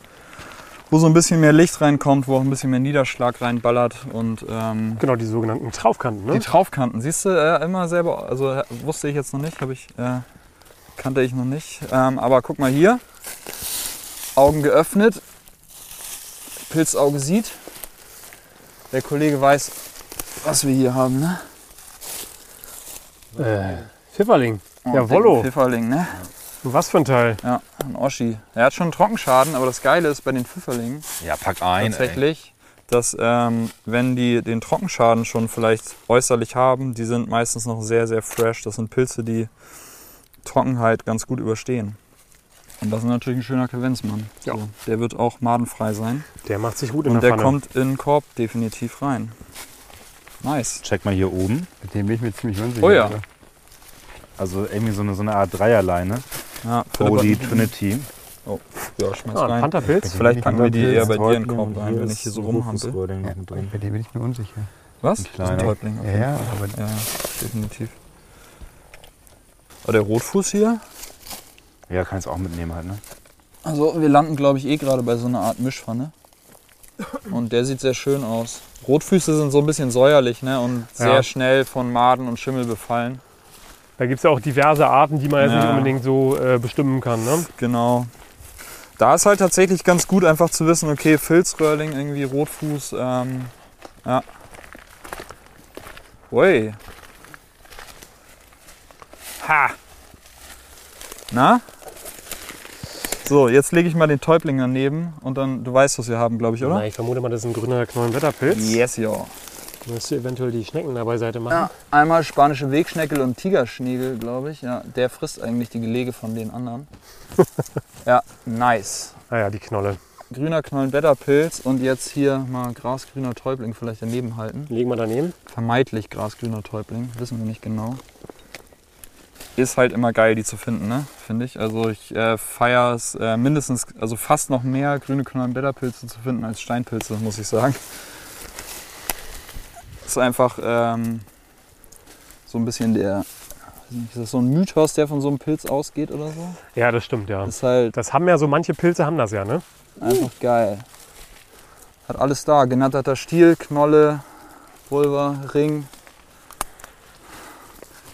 wo so ein bisschen mehr Licht reinkommt, wo auch ein bisschen mehr Niederschlag reinballert und ähm, Genau, die sogenannten Traufkanten. die Ne? Traufkanten, siehst du, äh, immer selber, also äh, wusste ich jetzt noch nicht, habe ich, äh, kannte ich noch nicht. Ähm, aber guck mal hier, Augen geöffnet, Pilzauge sieht. Der Kollege weiß, was wir hier haben, ne? Äh, Pfifferling. Oh, Jawollo. Pfifferling, ne? Was für ein Teil. Ja, ein Oschi. Er hat schon einen Trockenschaden, aber das Geile ist bei den Pfifferlingen Ja, pack ein. tatsächlich, dass ähm, wenn die den Trockenschaden schon vielleicht äußerlich haben, die sind meistens noch sehr, sehr fresh. Das sind Pilze, die Trockenheit ganz gut überstehen. Und das ist natürlich ein schöner Kavenzmann. Ja. So, der wird auch madenfrei sein. Der macht sich gut in Und der der Pfanne. kommt in den Korb definitiv rein. Nice. Check mal hier oben. Mit dem bin ich mir ziemlich unsicher. Oh ja. oder? Also irgendwie so eine, so eine Art Dreierleine. Ja, Holy Trinity. Ja, schmeiß Ah, ein rein. Pantherpilz. Vielleicht packen wir die eher bei dir in Korb rein, wenn ich hier so rumhampel. Ja, bei dir bin ich mir unsicher. Was? Ein kleiner. ein Täubling. auf Ja, ja, aber Ja, definitiv. Aber der Rotfuß hier? Ja, kannst du auch mitnehmen halt, ne? Also wir landen, glaube ich, eh gerade bei so einer Art Mischpfanne. Und der sieht sehr schön aus. Rotfüße sind so ein bisschen säuerlich ne? und sehr Ja. schnell von Maden und Schimmel befallen. Da gibt es ja auch diverse Arten, die man jetzt Ja. nicht unbedingt so äh, bestimmen kann. Ne? Genau. Da ist halt tatsächlich ganz gut einfach zu wissen, okay, Filzröhrling, irgendwie Rotfuß, ähm, ja. Ui. Ha. Na? So, jetzt lege ich mal den Täubling daneben und dann, du weißt, was wir haben, glaube ich, oder? Na, ich vermute mal, das ist ein grüner Knollenblätterpilz. Yes, ja. Müsst ihr eventuell die Schnecken da beiseite machen. Ja, einmal spanische Wegschneckel und Tigerschnegel, glaube ich. Ja, der frisst eigentlich die Gelege von den anderen. ja, nice. Ah ja, die Knolle. Grüner Knollenblätterpilz und jetzt hier mal grasgrüner Täubling vielleicht daneben halten. Legen wir daneben. Vermeintlich grasgrüner Täubling, wissen wir nicht genau. Ist halt immer geil, die zu finden, ne? finde ich. Also ich äh, feiere es äh, mindestens, also fast noch mehr grüne Knollenblätterpilze zu finden als Steinpilze, muss ich sagen. Ist einfach ähm, so ein bisschen der, ist das so ein Mythos, der von so einem Pilz ausgeht oder so? Ja, das stimmt, ja. Ist halt Das haben ja so manche Pilze haben das ja, ne? Einfach geil. Hat alles da. Genatterter Stiel, Knolle, Pulver, Ring.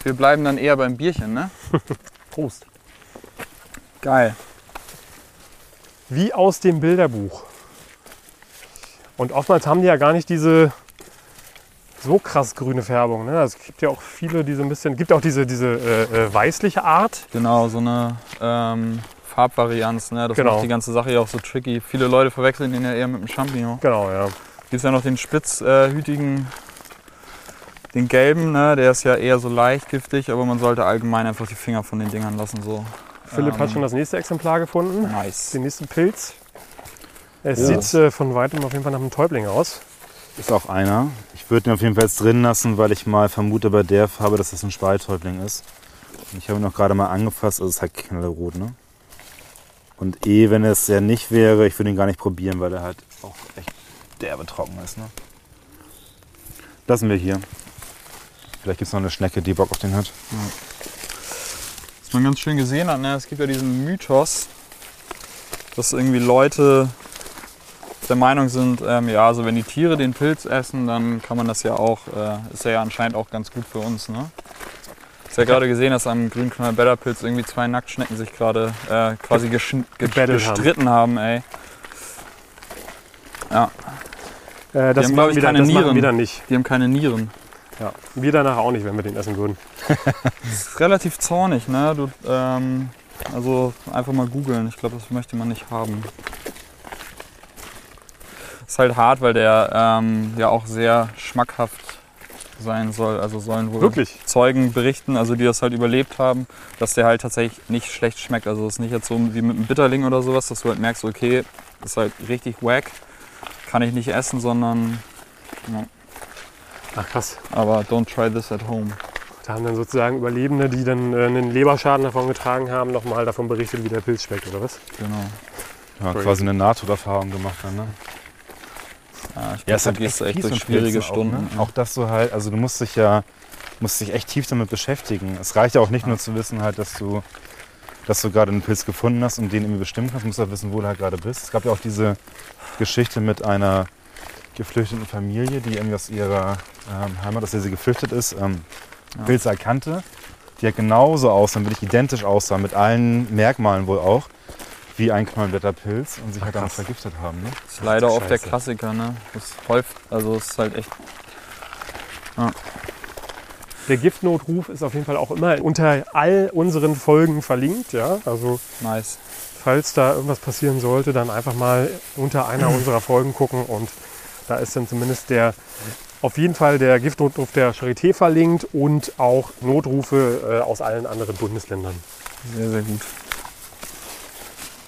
Wir bleiben dann eher beim Bierchen, ne? Prost. Geil. Wie aus dem Bilderbuch. Und oftmals haben die ja gar nicht diese so krass grüne Färbung. Ne? Also Es gibt ja auch viele, die so ein bisschen, gibt auch diese, diese äh, äh, weißliche Art. Genau, so eine ähm, Farbvarianz, ne? Das Genau. macht die ganze Sache ja auch so tricky. Viele Leute verwechseln den ja eher mit dem Champignon. Genau, ja. Gibt es ja noch den spitzhütigen, den gelben, ne? Der ist ja eher so leicht giftig, aber man sollte allgemein einfach die Finger von den Dingern lassen. So. Philipp hat Ähm, schon das nächste Exemplar gefunden. Nice. Den nächsten Pilz. Es Ja. sieht äh, von weitem auf jeden Fall nach einem Täubling aus. Ist auch einer. Würde ihn auf jeden Fall jetzt drin lassen, weil ich mal vermute bei der Farbe, dass das ein Spalttäubling ist. Und ich habe ihn noch gerade mal angefasst, also es ist halt knallerot, ne? Und eh, wenn es ja nicht wäre, ich würde ihn gar nicht probieren, weil er halt auch echt derbe trocken ist, ne? Lassen wir hier. Vielleicht gibt es noch eine Schnecke, die Bock auf den hat. Was man ganz schön gesehen hat, ne? es gibt ja diesen Mythos, dass irgendwie Leute der Meinung sind, ähm, ja, also wenn die Tiere den Pilz essen, dann kann man das ja auch, äh, ist ja anscheinend auch ganz gut für uns. Ne? Ist ja gerade gesehen, dass am Grünknallblätterpilz irgendwie zwei Nacktschnecken sich gerade äh, quasi geschn- ge Gebettelt haben. gestritten haben. ey. Ja, Äh, das haben, glaub machen ich, wir dann- keine das Nieren. wir dann nicht. die haben keine Nieren. Ja. Wir danach auch nicht, wenn wir den essen würden. ist relativ zornig, ne? Du, ähm, also einfach mal googeln. Ich glaube, das möchte man nicht haben. Ist halt hart, weil der ähm, ja auch sehr schmackhaft sein soll. Also sollen wohl Wirklich? Zeugen berichten, also die das halt überlebt haben, dass der halt tatsächlich nicht schlecht schmeckt. Also es ist nicht jetzt so wie mit einem Bitterling oder sowas, dass du halt merkst, okay, ist halt richtig wack, kann ich nicht essen, sondern ja, Ach krass. aber don't try this at home. Da haben dann sozusagen Überlebende, die dann äh, einen Leberschaden davon getragen haben, nochmal davon berichtet, wie der Pilz schmeckt, oder was? Genau. Ja, quasi eine Nahtoderfahrung gemacht dann, ne? Ja, ich Ja, es du echt fies durch schwierige Pilzen Stunden. Auch, ne? auch dass du halt, also du musst dich ja, musst dich echt tief damit beschäftigen. Es reicht ja auch nicht nur zu wissen halt, dass du, dass du gerade einen Pilz gefunden hast und den irgendwie bestimmen kannst. Du musst auch wissen, wo du halt gerade bist. Es gab ja auch diese Geschichte mit einer geflüchteten Familie, die irgendwie aus ihrer ähm, Heimat, aus der sie geflüchtet ist, ähm, Ja. Pilze erkannte, die halt genauso aussah, wirklich identisch aussah, mit allen Merkmalen wohl auch, wie ein Knollenblätterpilz und sich halt damit vergiftet haben. Ne? Das ist leider oft der. Klassiker, ne? Das häuft, also es ist halt echt. Der Giftnotruf ist auf jeden Fall auch immer unter all unseren Folgen verlinkt. Ja? Also Nice. falls da irgendwas passieren sollte, dann einfach mal unter einer unserer Folgen gucken und da ist dann zumindest der auf jeden Fall der Giftnotruf der Charité verlinkt und auch Notrufe äh, aus allen anderen Bundesländern. Sehr, sehr gut.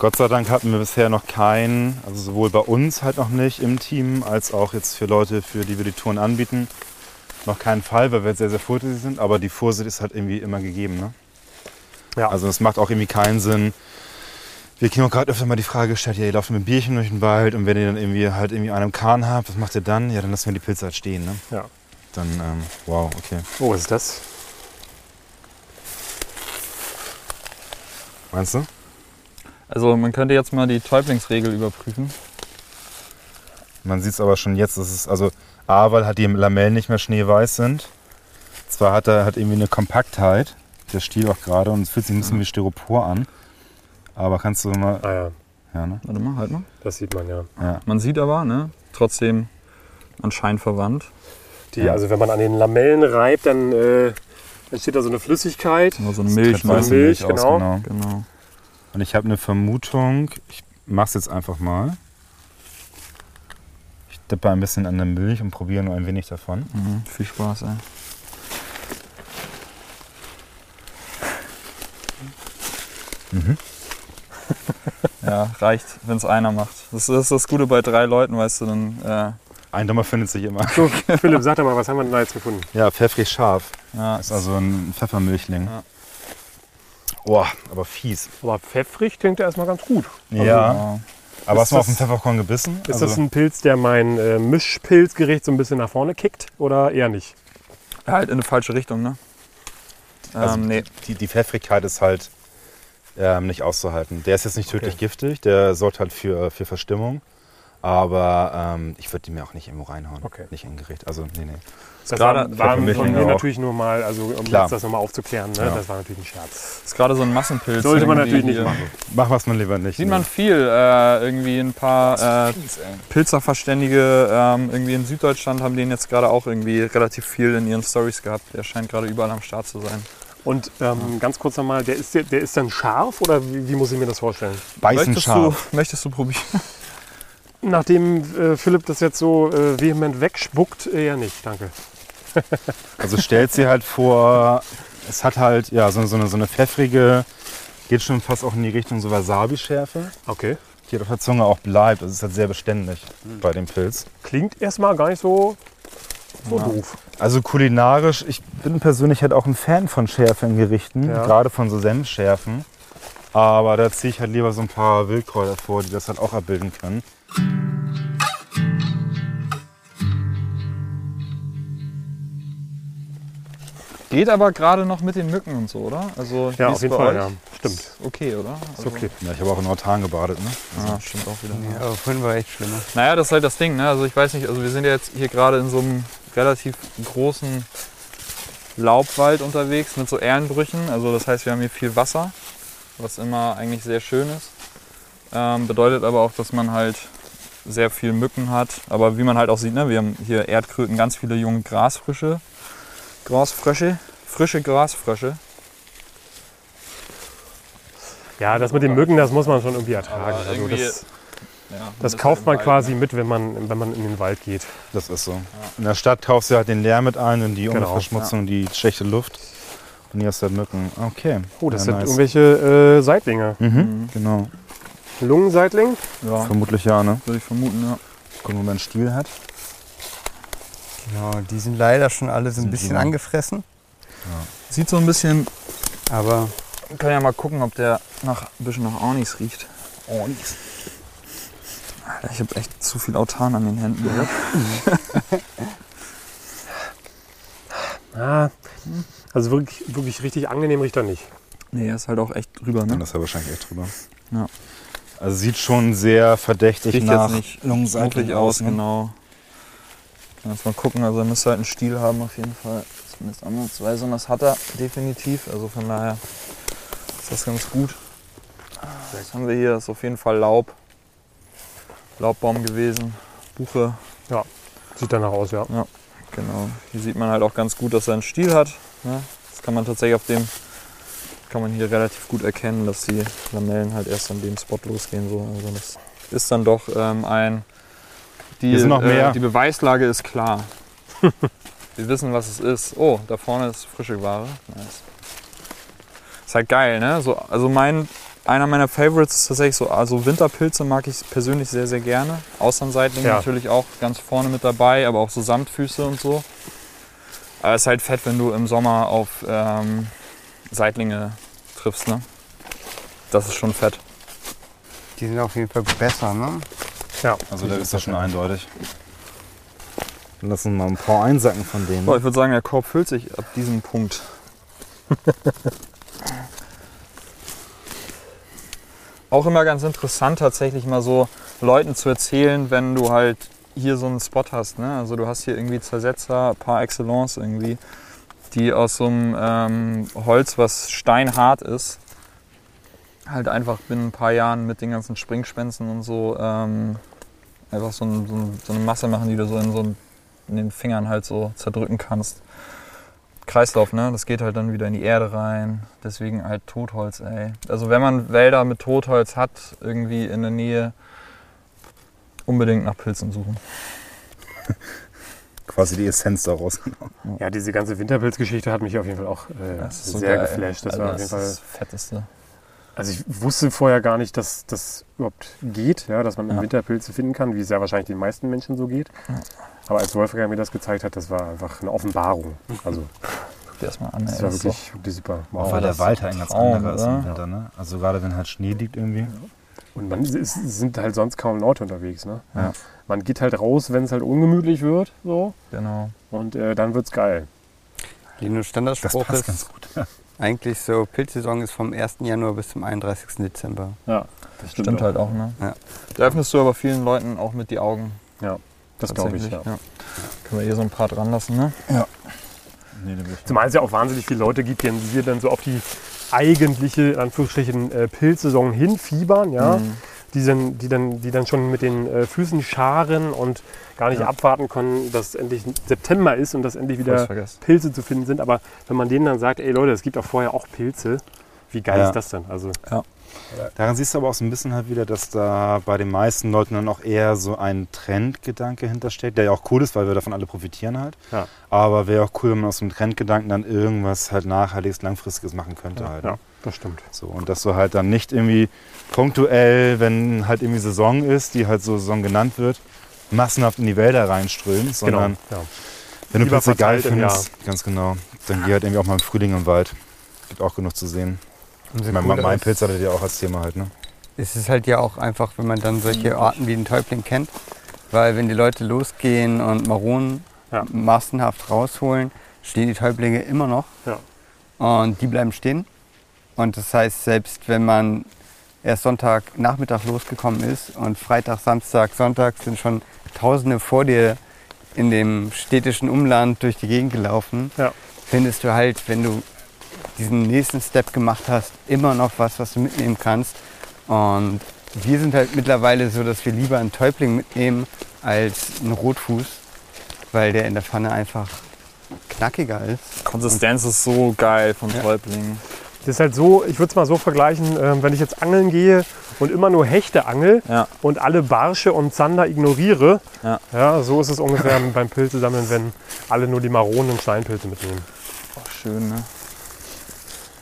Gott sei Dank hatten wir bisher noch keinen, also sowohl bei uns halt noch nicht im Team, als auch jetzt für Leute, für die wir die Touren anbieten, noch keinen Fall, weil wir sehr, sehr vorsichtig sind. Aber die Vorsicht ist halt irgendwie immer gegeben. Ne? Ja. Also es macht auch irgendwie keinen Sinn. Wir kriegen auch gerade öfter mal die Frage gestellt, ja, ihr lauft mit Bierchen durch den Wald und wenn ihr dann irgendwie halt irgendwie einen Kahn habt, was macht ihr dann? Ja, dann lassen wir die Pilze halt stehen, ne? Ja. Dann, ähm, wow, okay. Oh, was ist das? Meinst du? Also man könnte jetzt mal die Täublingsregel überprüfen. Man sieht es aber schon jetzt, dass es, also A, weil halt die Lamellen nicht mehr schneeweiß sind. Zwar hat er hat irgendwie eine Kompaktheit, der Stiel auch gerade, und es fühlt sich ein bisschen wie Styropor an. Aber kannst du mal, Ah ja, ja, ne? Warte mal, halt mal. das sieht man ja. Ja. Man sieht aber, ne, trotzdem anscheinend verwandt. Die, Ja. Also wenn man an den Lamellen reibt, dann äh, entsteht da so eine Flüssigkeit. Nur so eine Milch, tritt ne? weiße Milch, Milch aus, genau. genau. Und ich habe eine Vermutung, ich mach's jetzt einfach mal. Ich dippe ein bisschen an der Milch und probiere nur ein wenig davon. Mhm. Viel Spaß, ey. Mhm. Ja, reicht, wenn es einer macht. Das ist das Gute bei drei Leuten, weißt du, dann, äh, Ein Dummer findet sich immer. So, Philipp, sag doch mal, was haben wir denn da jetzt gefunden? Ja, pfeffrig scharf. ja, Das ist also ein Pfeffermilchling. Ja. Boah, aber fies. Aber pfeffrig klingt ja erstmal ganz gut. ja, ja. aber ist hast du mal auf den Pfefferkorn gebissen? Ist also, das ein Pilz, der mein äh, Mischpilzgericht so ein bisschen nach vorne kickt oder eher nicht? halt in eine falsche Richtung, ne? Also ähm, nee. die, die Pfeffrigkeit ist halt ähm, nicht auszuhalten. Der ist jetzt nicht tödlich Okay. giftig, der sorgt halt für, für Verstimmung. Aber ähm, ich würde die mir auch nicht irgendwo reinhauen. Okay. Nicht in ein Gericht. Also, nee, nee. Das gerade- war, war von mir natürlich nur mal, also um Klar. jetzt das nochmal aufzuklären, ne? Ja. das war natürlich ein Scherz. Ist gerade so ein Massenpilz. Sollte man natürlich nicht machen. Mach was man lieber nicht. Sieht nee. man viel. Äh, irgendwie ein paar äh, Pilzerverständige ähm, irgendwie in Süddeutschland haben den jetzt gerade auch irgendwie relativ viel in ihren Stories gehabt. Der scheint gerade überall am Start zu sein. Und ähm, ganz kurz nochmal, der ist, der, der ist dann scharf oder wie, wie muss ich mir das vorstellen? Beißen Möchtest scharf. du, möchtest du probieren? Nachdem äh, Philipp das jetzt so äh, vehement wegspuckt, eher nicht, danke. Also stellt sie halt vor, es hat halt ja so, so, eine, so eine pfeffrige, geht schon fast auch in die Richtung so Wasabi-Schärfe, Okay. die auf der Zunge auch bleibt. Also es ist halt sehr beständig bei dem Pilz. Klingt erstmal gar nicht so, so Ja. doof. Also kulinarisch, ich bin persönlich halt auch ein Fan von Schärfe in Gerichten, Ja. gerade von so Senfschärfen. Aber da ziehe ich halt lieber so ein paar Wildkräuter vor, die das halt auch abbilden können. Geht aber gerade noch mit den Mücken und so, oder? Also, Ja, auf ist jeden bei Fall, euch? ja. Stimmt. Ist okay, oder? Ist okay. Ja, ich habe auch in Autan gebadet, ne? Ah, stimmt auch wieder. Ja, aber vorhin war echt schlimmer. Naja, das ist halt das Ding, ne? Also ich weiß nicht, also wir sind ja jetzt hier gerade in so einem relativ großen Laubwald unterwegs mit so Erlenbrüchen. Also das heißt, wir haben hier viel Wasser, was immer eigentlich sehr schön ist. Ähm, bedeutet aber auch, dass man halt sehr viel Mücken hat. Aber wie man halt auch sieht, ne? wir haben hier Erdkröten, ganz viele junge Grasfrische, Grasfrösche, frische Grasfrösche. Ja, das mit den Mücken, das muss man schon irgendwie ertragen. Aber Also das, Ja, das kauft halt man Wald, quasi ne? mit, wenn man, wenn man in den Wald geht. Das ist so. In der Stadt kaufst du halt den Lärm mit ein und die Genau, Umweltverschmutzung, die schlechte Luft. Und hier hast du halt Mücken. Okay. Oh, das ja, sind nice. irgendwelche äh, Seitlinge. Mhm, Mhm. genau. Lungenseitling? Ja, Vermutlich ja, ne? würde ich vermuten, ja. Gucken, wo man einen Stiel hat. Genau, die sind leider schon alle so ein Sind bisschen die- angefressen. Sieht so ein bisschen Aber Wir können ja mal gucken, ob der nach, ein bisschen nach Ornis riecht. Ornis. Alter, ich habe echt zu viel Autan an den Händen. Ah, also wirklich, wirklich richtig angenehm riecht er nicht. Nee, er ist halt auch echt drüber, Ja, ne? das ist ja wahrscheinlich echt drüber. Ja. Also sieht schon sehr verdächtig Riecht nach jetzt nicht mutig aus, ne? genau. Jetzt mal gucken, also er müsste halt einen Stiel haben auf jeden Fall. Zumindest ansatzweise und das hat er definitiv. Also von daher ist das ganz gut. Was haben wir hier? Das ist auf jeden Fall Laub. Laubbaum gewesen. Buche, Sieht danach aus, ja. Genau. Hier sieht man halt auch ganz gut, dass er einen Stiel hat. Ne? Das kann man tatsächlich auf dem, kann man hier relativ gut erkennen, dass die Lamellen halt erst an dem Spot losgehen. So. Also das ist dann doch ähm, ein. Die, Hier sind noch mehr. Äh, die Beweislage ist klar. Wir wissen, was es ist. Oh, da vorne ist frische Ware. Nice. Ist halt geil, ne? So, also mein, einer meiner Favorites ist tatsächlich so, also Winterpilze mag ich persönlich sehr, sehr gerne. Austernseitlinge Ja. natürlich auch ganz vorne mit dabei, aber auch so Samtfüße und so. Aber es ist halt fett, wenn du im Sommer auf ähm, Seitlinge triffst, ne? Das ist schon fett. Die sind auf jeden Fall besser, ne? Ja. Also da ist das schon eindeutig. Dann lass uns mal ein paar einsacken von denen. Boah, ich würde sagen, der Korb füllt sich ab diesem Punkt. Auch immer ganz interessant, tatsächlich mal so Leuten zu erzählen, wenn du halt hier so einen Spot hast. Ne? Also du hast hier irgendwie Zersetzer par excellence irgendwie, die aus so einem ähm, Holz, was steinhart ist, halt einfach binnen ein paar Jahren mit den ganzen Springspänzen und so ähm, einfach so, ein, so, ein, so eine Masse machen, die du so in, so ein, in den Fingern halt so zerdrücken kannst. Kreislauf, ne? Das geht halt dann wieder in die Erde rein. Deswegen halt Totholz, ey. Also wenn man Wälder mit Totholz hat, irgendwie in der Nähe, unbedingt nach Pilzen suchen. Quasi die Essenz daraus. Ja, diese ganze Winterpilzgeschichte hat mich auf jeden Fall auch äh, Das ist so sehr geil. geflasht. Das Alter, war auf jeden das Fall. ist das Fetteste. Also ich wusste vorher gar nicht, dass das überhaupt geht, ja, dass man im Ja. Winter Pilze finden kann, wie es ja wahrscheinlich den meisten Menschen so geht. Ja. Aber als Wolfgang mir das gezeigt hat, das war einfach eine Offenbarung. Also Guck dir das mal an, ey. das war Das ist wirklich, wirklich super. Auch Wow. weil der das Wald ist halt ein ganz Traum, anderer ist im? Winter, ne? Also gerade wenn halt Schnee liegt irgendwie. Und man es es sind halt sonst kaum Leute unterwegs. Ne? Ja. Man geht halt raus, wenn es halt ungemütlich wird, so genau. und äh, dann wird's geil. Lino Das Standardspruch passt ist ganz gut. Eigentlich so, Pilzsaison ist vom 1. Januar bis zum 31. Dezember. Ja, das Stimmt, halt auch, ne? Ja. Da öffnest du aber vielen Leuten auch mit die Augen. Das glaube ich, ja. tatsächlich, Können wir hier so ein paar dran lassen, ne? Nee, will ich Zumal es ja auch wahnsinnig viele Leute gibt, die hier dann so auf die eigentliche, in Anführungsstrichen, äh, Pilzsaison hinfiebern, ja. Mhm. Die, dann, die, dann, die dann schon mit den äh, Füßen scharen und gar nicht Ja. abwarten können, dass endlich September ist und dass endlich wieder. Pilze zu finden sind. Aber wenn man denen dann sagt, ey Leute, es gibt auch vorher auch Pilze, wie geil Ja. ist das denn? Also Daran siehst du aber auch so ein bisschen halt wieder, dass da bei den meisten Leuten dann auch eher so ein Trendgedanke hintersteckt, der ja auch cool ist, weil wir davon alle profitieren halt. Ja. Aber wäre auch cool, wenn man aus dem Trendgedanken dann irgendwas halt nachhaltiges, langfristiges machen könnte halt. ja, das stimmt. So, und dass du halt dann nicht irgendwie punktuell, wenn halt irgendwie Saison ist, die halt so Saison genannt wird, massenhaft in die Wälder reinströmst, sondern genau. Ja. wenn du Lieber Pilze geil findest, ganz genau, dann geh halt irgendwie auch mal im Frühling im Wald. Gibt auch genug zu sehen. Meine, cooler mein Pilz hattet ihr auch als Thema halt, ne? Es ist halt ja auch einfach, wenn man dann solche Arten wie den Täubling kennt, weil wenn die Leute losgehen und Maronen Ja. massenhaft rausholen, stehen die Täublinge immer noch Ja. und die bleiben stehen. Und das heißt, selbst wenn man erst Sonntag Nachmittag losgekommen ist und Freitag, Samstag, Sonntag sind schon Tausende vor dir in dem städtischen Umland durch die Gegend gelaufen, Ja. findest du halt, wenn du diesen nächsten Step gemacht hast, immer noch was, was du mitnehmen kannst. Und wir sind halt mittlerweile so, dass wir lieber einen Täubling mitnehmen als einen Rotfuß, weil der in der Pfanne einfach knackiger ist. Konsistenz ist so geil von Ja. Täubling. Das ist halt so, ich würde es mal so vergleichen, ähm, wenn ich jetzt angeln gehe und immer nur Hechte angel Ja. und alle Barsche und Zander ignoriere, Ja. so ist es ungefähr beim Pilze sammeln, wenn alle nur die Maronen und Steinpilze mitnehmen. Auch schön, ne?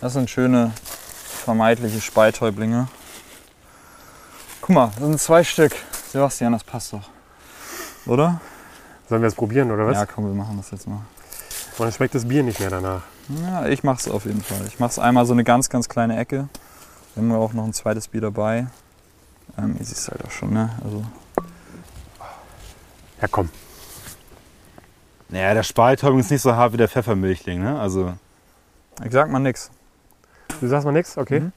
Das sind schöne, vermeintliche Speitäublinge. Guck mal, das sind zwei Stück. Sebastian, das passt doch. Oder? Sollen wir es probieren oder was? Ja, komm, wir machen das jetzt mal. Und dann schmeckt das Bier nicht mehr danach. Ja, ich mach's auf jeden Fall. Ich mach's einmal so eine ganz, ganz kleine Ecke. Wir haben auch noch ein zweites Bier dabei. Ähm, ihr siehst halt auch schon, ne? Also, Ja, komm. Naja, der Spaltäubling ist nicht so hart wie der Pfeffermilchling, ne? Also, ich sag mal nix. Du sagst mal nichts? Okay. Mhm.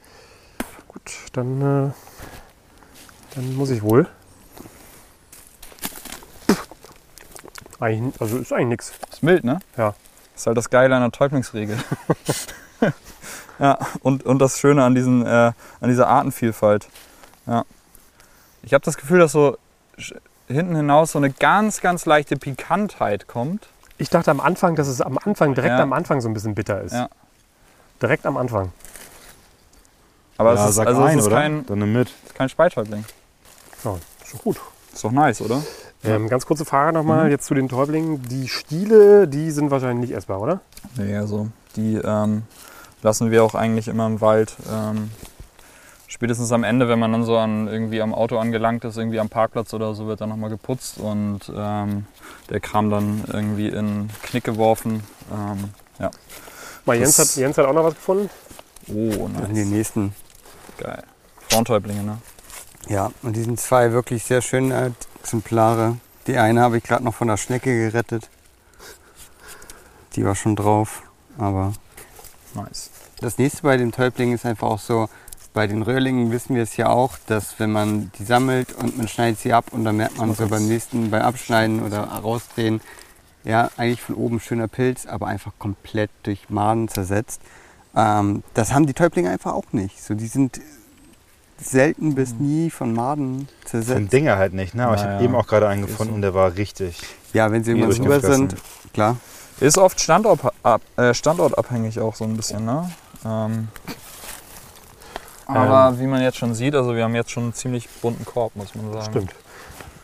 Gut, dann, äh, dann muss ich wohl. Eigentlich, also ist eigentlich nichts. Ist mild, ne? Ja. Ist halt das Geile an der Täublingsregel. ja, und, und das Schöne an, diesen, äh, an dieser Artenvielfalt. Ja. Ich habe das Gefühl, dass so hinten hinaus so eine ganz, ganz leichte Pikantheit kommt. Ich dachte am Anfang, dass es am Anfang, direkt Ja. am Anfang so ein bisschen bitter ist. Ja. Direkt am Anfang. Aber ja, es ist, sag also ein, es ist oder? kein, Dann nimm mit. kein Speitäubling. Ja, ist schon gut. Ist doch nice, oder? Ähm, ganz kurze Frage nochmal Mhm. jetzt zu den Täublingen. Die Stiele, die sind wahrscheinlich nicht essbar, oder? Nee, also die ähm, lassen wir auch eigentlich immer im Wald. Ähm, spätestens am Ende, wenn man dann so an, irgendwie am Auto angelangt ist, irgendwie am Parkplatz oder so, wird dann nochmal geputzt und ähm, der Kram dann irgendwie in Knick geworfen. Ähm, Mal Jens hat, Jens hat auch noch was gefunden. Oh, Das sind die nice. nächsten. Geil. Frauentäublinge, ne? Ja, und die sind zwei wirklich sehr schöne Exemplare. Die eine habe ich gerade noch von der Schnecke gerettet. Die war schon drauf. Aber Nice. das nächste bei den Täublingen ist einfach auch so, bei den Röhrlingen wissen wir es ja auch, dass wenn man die sammelt und man schneidet sie ab und dann merkt man so beim nächsten, beim Abschneiden oder rausdrehen, ja, eigentlich von oben schöner Pilz, aber einfach komplett durch Maden zersetzt. Ähm, das haben die Täublinge einfach auch nicht. So, die sind selten bis nie von Maden Sind zersetzt. Dinge halt nicht, ne? Aber ich Naja, habe eben auch gerade einen gefunden so. und der war richtig. Ja, wenn sie irgendwann drüber gefressen. sind, klar. Ist oft Standort, ab, äh, standortabhängig auch so ein bisschen, ne? Ähm, aber wie man jetzt schon sieht, also wir haben jetzt schon einen ziemlich bunten Korb, muss man sagen. Stimmt.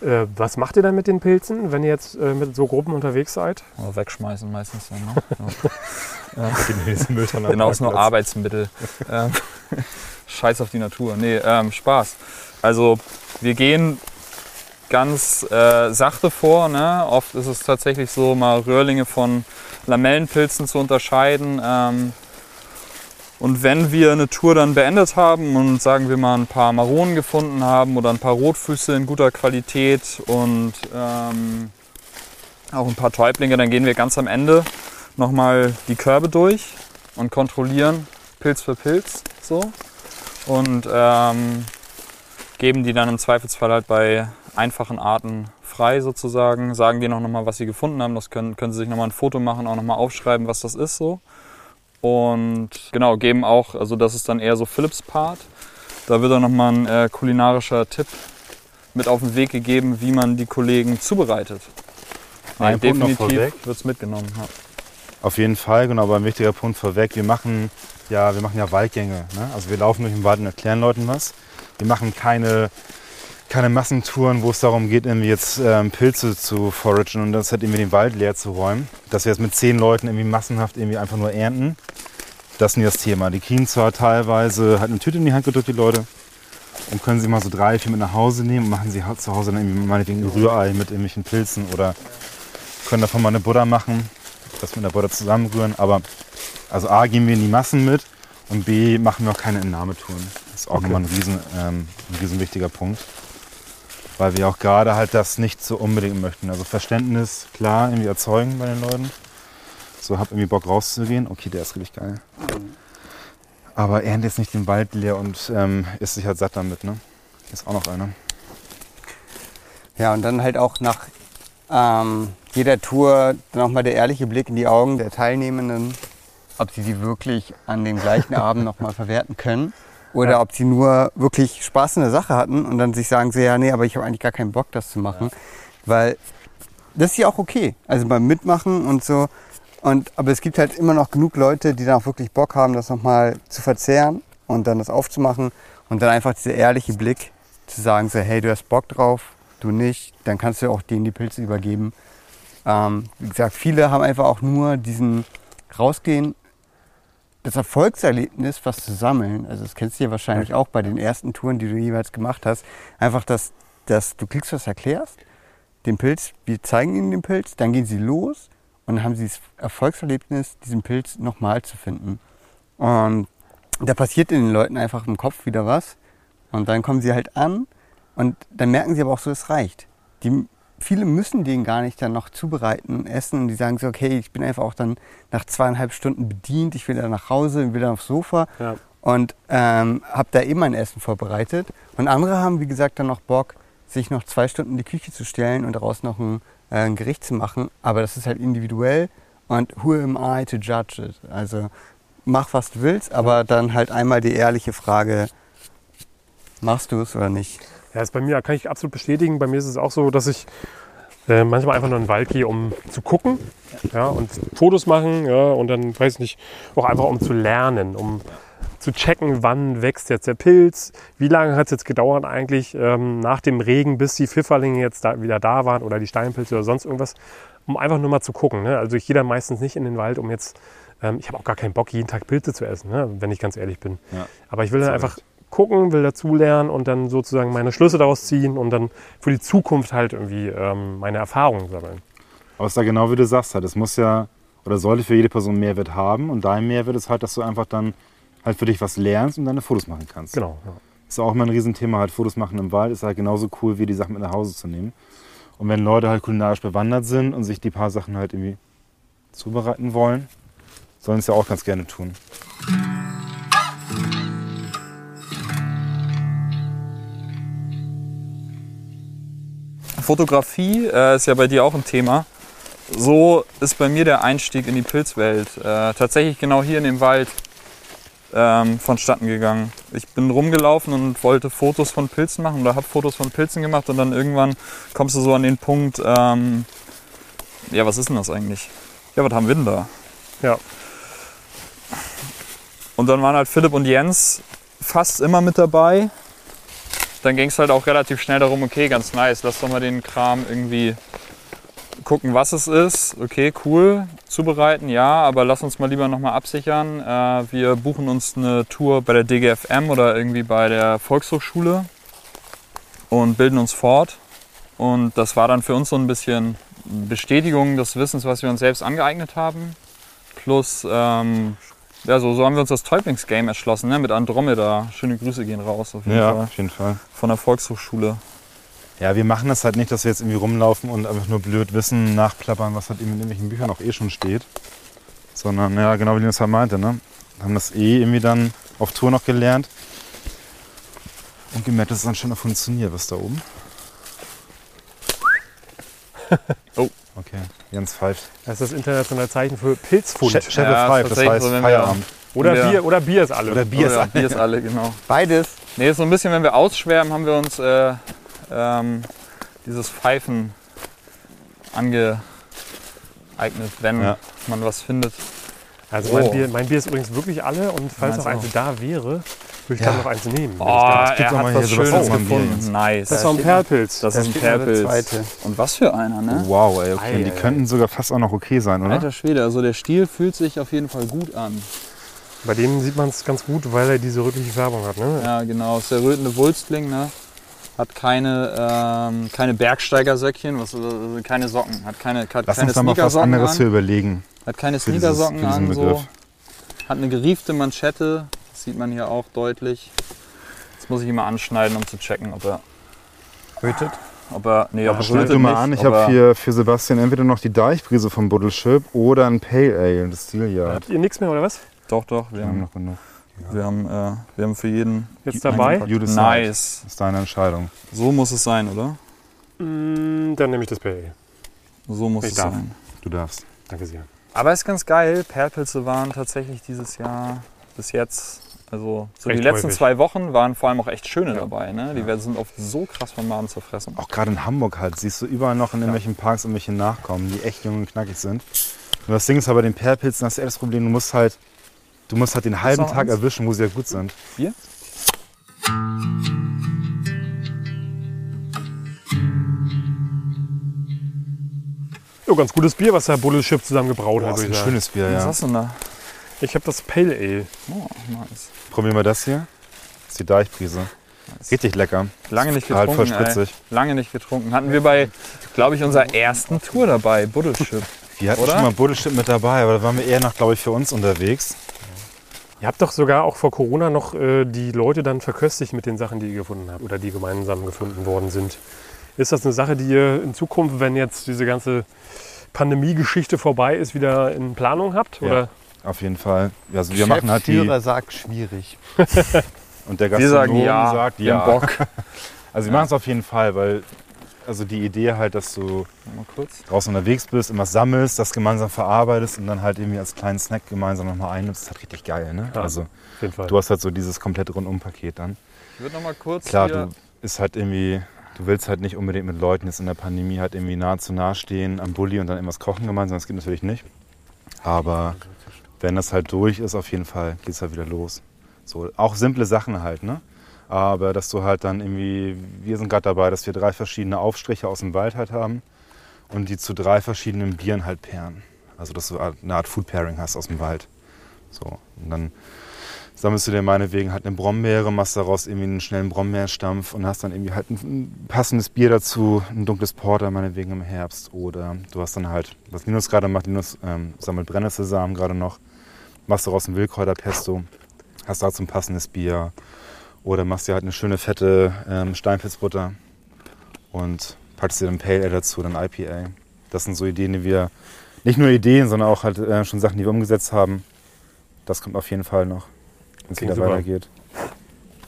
Äh, was macht ihr dann mit den Pilzen, wenn ihr jetzt äh, mit so Gruppen unterwegs seid? Oder wegschmeißen meistens dann, ne? ja. Am Genau, ist nur. Arbeitsmittel. ähm, Scheiß auf die Natur. Nee, ähm, Spaß. Also wir gehen ganz äh, sachte vor. Ne? Oft ist es tatsächlich so, mal Röhrlinge von Lamellenpilzen zu unterscheiden. Ähm, und wenn wir eine Tour dann beendet haben und sagen wir mal ein paar Maronen gefunden haben oder ein paar Rotfüße in guter Qualität und ähm, auch ein paar Täublinge, dann gehen wir ganz am Ende nochmal die Körbe durch und kontrollieren Pilz für Pilz so. Und ähm, geben die dann im Zweifelsfall halt bei einfachen Arten frei sozusagen, sagen denen auch nochmal, was sie gefunden haben, das können, können sie sich nochmal ein Foto machen, auch nochmal aufschreiben, was das ist so und genau, geben auch, also das ist dann eher so Philips Part, da wird dann nochmal ein äh, kulinarischer Tipp mit auf den Weg gegeben, wie man die Kollegen zubereitet. Ein Punkt noch vorweg. definitiv wird es mitgenommen. Ja. Auf jeden Fall, genau, aber ein wichtiger Punkt vorweg. Wir machen ja, wir machen ja Waldgänge. Ne? Also wir laufen durch den Wald und erklären Leuten was. Wir machen keine, keine Massentouren, wo es darum geht, irgendwie jetzt ähm, Pilze zu foragen und das halt irgendwie den Wald leer zu räumen. Dass wir jetzt mit zehn Leuten irgendwie massenhaft irgendwie einfach nur ernten. Das ist nie das Thema. Die kriegen zwar teilweise halt eine Tüte in die Hand gedrückt, die Leute, und können sie mal so drei, vier mit nach Hause nehmen und machen sie halt zu Hause dann irgendwie meinetwegen ein Rührei mit irgendwelchen Pilzen oder können davon mal eine Butter machen, das mit der Butter zusammenrühren. Aber also A gehen wir in die Massen mit und B machen wir auch keine Entnahmetouren. Das ist auch Okay. nochmal ein riesen, ähm, ein riesen wichtiger Punkt. Weil wir auch gerade halt das nicht so unbedingt möchten. Also Verständnis, klar, irgendwie erzeugen bei den Leuten. So, hab irgendwie Bock rauszugehen. Okay, der ist richtig geil. Aber ernte jetzt nicht den Wald leer und ähm, isst sich halt satt damit, ne? Ist auch noch einer. Ja, und dann halt auch nach ähm, jeder Tour nochmal der ehrliche Blick in die Augen der Teilnehmenden, ob sie die wirklich an dem gleichen Abend nochmal verwerten können oder Ja. ob sie nur wirklich Spaß in der Sache hatten und dann sich sagen, so, ja, nee, aber ich habe eigentlich gar keinen Bock, das zu machen. Weil das ist ja auch okay. Also beim Mitmachen und so. Und, aber es gibt halt immer noch genug Leute, die dann auch wirklich Bock haben, das nochmal zu verzehren und dann das aufzumachen und dann einfach dieser ehrliche Blick zu sagen, so, hey, du hast Bock drauf, du nicht, dann kannst du auch denen die Pilze übergeben. Ähm, wie gesagt, viele haben einfach auch nur diesen Rausgehen, das Erfolgserlebnis, was zu sammeln. Also das kennst du ja wahrscheinlich auch bei den ersten Touren, die du jeweils gemacht hast. Einfach, dass, dass du klickst, was erklärst, den Pilz, wir zeigen ihnen den Pilz, dann gehen sie los und dann haben sie das Erfolgserlebnis, diesen Pilz nochmal zu finden. Und da passiert in den Leuten einfach im Kopf wieder was. Und dann kommen sie halt an und dann merken sie aber auch so, es reicht. Die, viele müssen den gar nicht dann noch zubereiten, essen. Und die sagen so, okay, ich bin einfach auch dann nach zweieinhalb Stunden bedient, ich will dann nach Hause, ich will dann aufs Sofa Ja. und ähm, habe da eben mein Essen vorbereitet. Und andere haben, wie gesagt, dann noch Bock, sich noch zwei Stunden in die Küche zu stellen und daraus noch ein, äh, ein Gericht zu machen. Aber das ist halt individuell und who am I to judge it? Also mach, was du willst, aber dann halt einmal die ehrliche Frage, machst du es oder nicht? Ja, ist bei mir kann ich absolut bestätigen. Bei mir ist es auch so, dass ich äh, manchmal einfach nur in den Wald gehe, um zu gucken ja, und Fotos machen ja, und dann, weiß nicht, auch einfach um zu lernen, um zu checken, wann wächst jetzt der Pilz, wie lange hat es jetzt gedauert eigentlich ähm, nach dem Regen, bis die Pfifferlinge jetzt da, wieder da waren oder die Steinpilze oder sonst irgendwas, um einfach nur mal zu gucken. Ne? Also ich gehe dann meistens nicht in den Wald, um jetzt, ähm, ich habe auch gar keinen Bock, jeden Tag Pilze zu essen, ne? wenn ich ganz ehrlich bin. Ja. Aber ich will dann einfach. Gucken, will dazulernen und dann sozusagen meine Schlüsse daraus ziehen und dann für die Zukunft halt irgendwie ähm, meine Erfahrungen sammeln. Aber es ist da genau wie du sagst halt, es muss ja oder sollte für jede Person Mehrwert haben und dein Mehrwert ist halt, dass du einfach dann halt für dich was lernst und deine Fotos machen kannst. Genau. Ja. Ist auch immer ein Riesenthema, halt Fotos machen im Wald ist halt genauso cool, wie die Sachen mit nach Hause zu nehmen. Und wenn Leute halt kulinarisch bewandert sind und sich die paar Sachen halt irgendwie zubereiten wollen, sollen es ja auch ganz gerne tun. Fotografie äh, ist ja bei dir auch ein Thema. So ist bei mir der Einstieg in die Pilzwelt äh, tatsächlich genau hier in dem Wald ähm, vonstatten gegangen. Ich bin rumgelaufen und wollte Fotos von Pilzen machen oder habe Fotos von Pilzen gemacht und dann irgendwann kommst du so an den Punkt, ähm, ja, was ist denn das eigentlich? Ja, was haben wir denn da? Ja. Und dann waren halt Philipp und Jens fast immer mit dabei. Dann ging es halt auch relativ schnell darum, okay, ganz nice, lass doch mal den Kram irgendwie gucken, was es ist. Okay, cool, zubereiten, ja, aber lass uns mal lieber nochmal absichern. Äh, wir buchen uns eine Tour bei der DGFM oder irgendwie bei der Volkshochschule und bilden uns fort. Und das war dann für uns so ein bisschen Bestätigung des Wissens, was wir uns selbst angeeignet haben. Plus, ähm, ja, so, so haben wir uns das Täublingsgame erschlossen, ne? mit Andromeda. Schöne Grüße gehen raus auf jeden Ja, Fall. auf jeden Fall. Von der Volkshochschule. Ja, wir machen das halt nicht, dass wir jetzt irgendwie rumlaufen und einfach nur blöd Wissen nachplappern, was halt eben in irgendwelchen Büchern auch eh schon steht. Sondern, ja, genau wie Linus halt meinte, ne? Haben das eh irgendwie dann auf Tour noch gelernt. Und gemerkt, dass es dann schon noch funktioniert, was da oben. Oh. Okay, Jens pfeift. Das ist das internationale Zeichen für Pilzfund. Chef Chef Ja, pfeift, das heißt so, wir- Feierabend. Oder, Ja. Bier, oder Bier ist alle. Oder Bier ist ja, Bier ist alle, genau. Beides. Nee, ist so ein bisschen, wenn wir ausschwärmen, haben wir uns äh, ähm, dieses Pfeifen angeeignet, wenn Ja. man was findet. Also mein, Oh. Bier, mein Bier ist übrigens wirklich alle und falls noch eins da wäre, würde ich Ja. dann noch eins nehmen. Oh, er auch mal hat hier was Schönes Bier gefunden. jetzt. Nice. das war ein Perlpilz. Das Da ist ein Perlpilz. zweite. Und was für einer, ne? Wow, ey, okay. Ei, die ei, könnten sogar fast auch noch okay sein, oder? Alter Schwede, also der Stiel fühlt sich auf jeden Fall gut an. Bei dem sieht man es ganz gut, weil er diese rötliche Färbung hat. Ne? Ja, genau. Ist der rötende Wulstling, ne? Hat keine, ähm, keine Bergsteigersöckchen, was, äh, keine Socken, hat keine, hat Lass keine uns da mal was anderes an. hier überlegen. Hat keine Sneakersocken an, so. Hat eine geriefte Manschette, das sieht man hier auch deutlich. Jetzt muss ich ihn mal anschneiden, um zu checken, ob er Rötet. Ob er, nee, ob er Schneid du mal nicht, an. Ich habe hier für Sebastian entweder noch die Deichbrise vom Buddleship oder ein Pale Ale, das Steelyard. Habt ihr nichts mehr oder was? Doch, doch, wir Wir haben haben, noch genug. wir haben, äh, wir haben für jeden Jetzt dabei? Nice. Das ist deine Entscheidung. So muss es sein, oder? Mm, dann nehme ich das Pale. So muss Ich es darf. sein. Du darfst. Danke sehr. Aber ist ganz geil. Perlpilze waren tatsächlich dieses Jahr bis jetzt, also so die Recht letzten häufig. zwei Wochen waren vor allem auch echt schöne Ja. dabei. Ne? Die werden sind oft so krass vom Maden zerfressen. Auch gerade in Hamburg halt, siehst du überall noch in irgendwelchen Parks irgendwelche Nachkommen, die echt jung und knackig sind. Und das Ding ist aber bei den Perlpilzen hast du eher das Problem, du musst halt, du musst halt den halben Tag eins? erwischen, wo sie ja gut sind. Bier? Jo, ganz gutes Bier, was der Bulleship zusammen gebraut Boah, hat. ist würde ein schönes Bier, Was ja. hast du denn da? Ich habe das Pale Ale. Oh, nice. Probieren wir das hier. Das ist die Deichbrise. Richtig lecker. Lange nicht Halt voll getrunken. ey. spritzig. Lange nicht getrunken. Hatten wir bei, glaube ich, unserer ersten Tour dabei, Buddleship. Wir hatten Oder? schon mal Buddleship mit dabei, aber da waren wir eher noch, glaube ich, für uns unterwegs. Ihr habt doch sogar auch vor Corona noch äh, die Leute dann verköstigt mit den Sachen, die ihr gefunden habt oder die gemeinsam gefunden worden sind. Ist das eine Sache, die ihr in Zukunft, wenn jetzt diese ganze Pandemie-Geschichte vorbei ist, wieder in Planung habt? Ja. Oder? Auf jeden Fall. Also wir machen halt die. Sagt schwierig. Und der Wir Gastronom sagen ja, sagt ja. haben Bock. Also wir machen es auf jeden Fall, weil also die Idee halt, dass du Mal kurz. draußen unterwegs bist, immer sammelst, das gemeinsam verarbeitest und dann halt irgendwie als kleinen Snack gemeinsam nochmal einnimmst, ist halt richtig geil, ne? Ja. Also Auf jeden Fall. du hast halt so dieses komplette Rundum-Paket dann. Ich würde noch mal kurz Klar, hier, du ist halt irgendwie, du willst halt nicht unbedingt mit Leuten jetzt in der Pandemie halt irgendwie nah zu nah stehen am Bulli und dann irgendwas kochen gemeinsam, das geht natürlich nicht. Aber wenn das halt durch ist, auf jeden Fall geht es halt wieder los. So, auch simple Sachen halt, ne? Aber dass du halt dann irgendwie, wir sind gerade dabei, dass wir drei verschiedene Aufstriche aus dem Wald halt haben und die zu drei verschiedenen Bieren halt pairen. Also dass du eine Art Food Pairing hast aus dem Wald. So, und dann sammelst du dir meinetwegen halt eine Brombeere, machst daraus irgendwie einen schnellen Brombeerstampf und hast dann irgendwie halt ein, passendes Bier dazu, ein dunkles Porter meinetwegen im Herbst. Oder du hast dann halt, was Linus gerade macht, Linus ähm, sammelt Brennnesselsamen gerade noch, machst daraus ein Wildkräuterpesto hast dazu ein passendes Bier oder machst dir halt eine schöne fette ähm, Steinpilzbutter und packst dir dann Pale Ale dazu, dann IPA. Das sind so Ideen, die wir, nicht nur Ideen, sondern auch halt äh, schon Sachen, die wir umgesetzt haben. Das kommt auf jeden Fall noch, Klingt wieder super. weitergeht.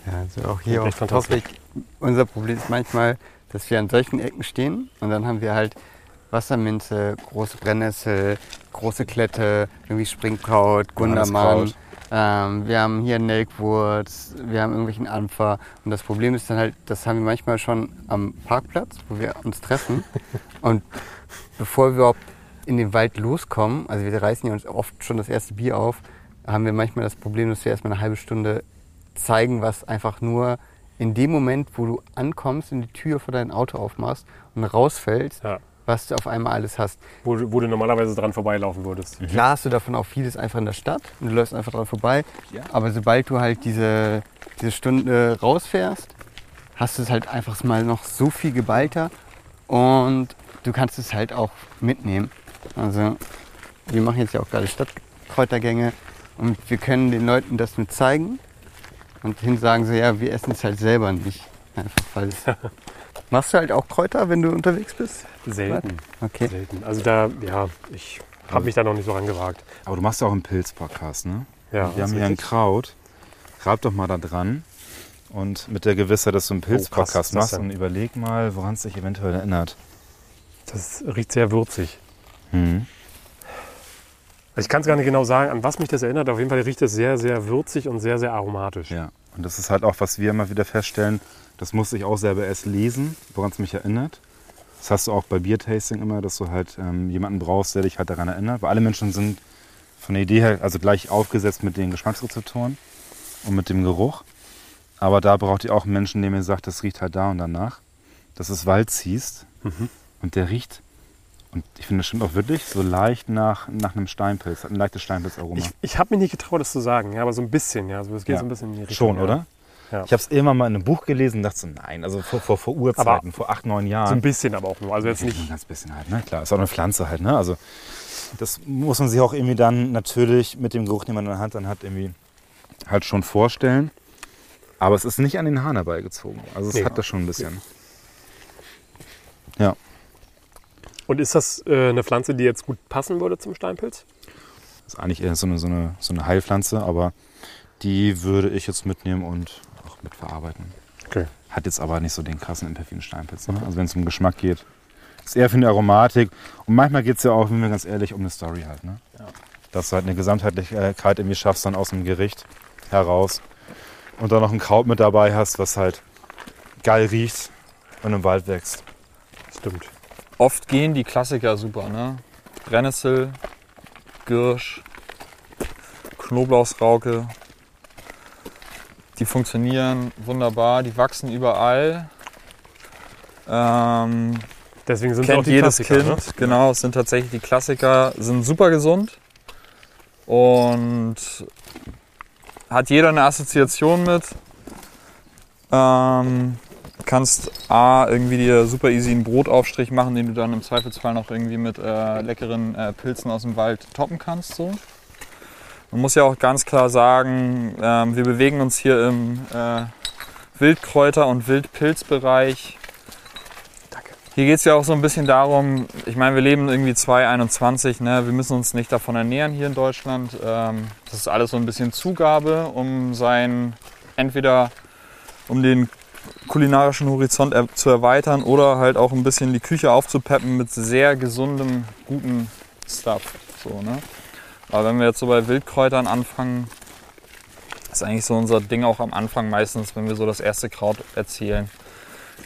Ja, also auch hier Echt auf fantastisch. Topic. Unser Problem ist manchmal, dass wir an solchen Ecken stehen und dann haben wir halt Wasserminze, große Brennnessel, große Klette, irgendwie Springkraut, Gundermann. Ähm, wir haben hier Nelkwurz, wir haben irgendwelchen Ampfer. Und das Problem ist dann halt, das haben wir manchmal schon am Parkplatz, wo wir uns treffen. und bevor wir überhaupt in den Wald loskommen, also wir reißen ja uns oft schon das erste Bier auf, haben wir manchmal das Problem, dass wir erstmal eine halbe Stunde zeigen, was einfach nur in dem Moment, wo du ankommst und die Tür vor dein Auto aufmachst und rausfällst, Ja. was du auf einmal alles hast. Wo, du- wo du normalerweise dran vorbeilaufen würdest. Klar hast du davon auch vieles einfach in der Stadt und du läufst einfach dran vorbei. Ja. Aber sobald du halt diese, diese Stunde rausfährst, hast du es halt einfach mal noch so viel geballter und du kannst es halt auch mitnehmen. Also wir machen jetzt ja auch gerade Stadtkräutergänge und wir können den Leuten das nur zeigen und hin sagen so, ja, wir essen es halt selber nicht. Einfach weil es Machst du halt auch Kräuter, wenn du unterwegs bist? Selten. Okay. Selten. Also da, ja, ich habe mich da noch nicht so rangewagt. Aber du machst ja auch einen Pilz-Podcast, ne? Ja, Wir haben hier ein. Kraut. Grab doch mal da dran. Und mit der Gewissheit, dass du einen Oh, Pilz-Podcast das machst und überleg mal, woran es dich eventuell erinnert. Das riecht sehr würzig. Hm. Also ich kann es gar nicht genau sagen, an was mich das erinnert. Auf jeden Fall riecht es sehr, sehr würzig und sehr, sehr aromatisch. Ja. Und das ist halt auch, was wir immer wieder feststellen. Das musste ich auch selber erst lesen, woran es mich erinnert. Das hast du auch bei Biertasting immer, dass du halt ähm, jemanden brauchst, der dich halt daran erinnert. Weil alle Menschen sind von der Idee her also gleich aufgesetzt mit den Geschmacksrezeptoren und mit dem Geruch. Aber da braucht ihr auch einen Menschen, der mir sagt, das riecht halt da und danach. Dass es Wald ziehst und der riecht, und ich finde, das stimmt auch wirklich, so leicht nach, nach einem Steinpilz, ein leichtes Steinpilzaroma. Ich, ich habe mich nicht getraut, das zu sagen, ja, aber so ein bisschen, ja. Also es geht Ja. so ein bisschen in die Richtung. Schon, ja. oder? Ja. Ich habe es irgendwann mal in einem Buch gelesen und dachte so, nein, also vor, vor, vor Urzeiten, vor acht, neun Jahren. So ein bisschen aber auch nur. Also jetzt Ein nicht. ganz bisschen halt, ne? Klar, ist auch eine Pflanze halt, ne? Also das muss man sich auch irgendwie dann natürlich mit dem Geruch, den man in der Hand dann hat, irgendwie halt schon vorstellen. Aber es ist nicht an den Haaren herbeigezogen. Also es Nee. hat das schon ein bisschen. Ja. Und ist das äh, eine Pflanze, die jetzt gut passen würde zum Steinpilz? Ist eigentlich eher so eine, so eine, so eine Heilpflanze, aber die würde ich jetzt mitnehmen und auch mitverarbeiten. Okay. Hat jetzt aber nicht so den krassen Impact wie ein Steinpilz. Ne? Also wenn es um Geschmack geht, ist eher für eine Aromatik. Und manchmal geht es ja auch, wenn wir ganz ehrlich, um eine Story halt. Ne? Dass du halt eine Gesamtheitlichkeit irgendwie schaffst dann aus dem Gericht heraus. Und dann noch ein Kraut mit dabei hast, was halt geil riecht und im Wald wächst. Stimmt. Oft gehen die Klassiker super, ne? Brennnessel, Girsch, Knoblauchsrauke. Die funktionieren wunderbar, die wachsen überall. Ähm, Deswegen sind es auch kennt die jedes Klassiker. Kind. Ne? Genau, es sind tatsächlich die Klassiker, sind super gesund und hat jeder eine Assoziation mit. Ähm, kannst A, irgendwie dir super easy einen Brotaufstrich machen, den du dann im Zweifelsfall noch irgendwie mit äh, leckeren äh, Pilzen aus dem Wald toppen kannst. So. Man muss ja auch ganz klar sagen, ähm, wir bewegen uns hier im äh, Wildkräuter- und Wildpilzbereich. Hier geht es ja auch so ein bisschen darum, ich meine, wir leben irgendwie 2021, ne? wir müssen uns nicht davon ernähren hier in Deutschland. Ähm, das ist alles so ein bisschen Zugabe, um sein, entweder um den kulinarischen Horizont er zu erweitern oder halt auch ein bisschen die Küche aufzupeppen mit sehr gesundem, guten Stuff. So, ne? Aber wenn wir jetzt so bei Wildkräutern anfangen, ist eigentlich so unser Ding auch am Anfang meistens, wenn wir so das erste Kraut erzählen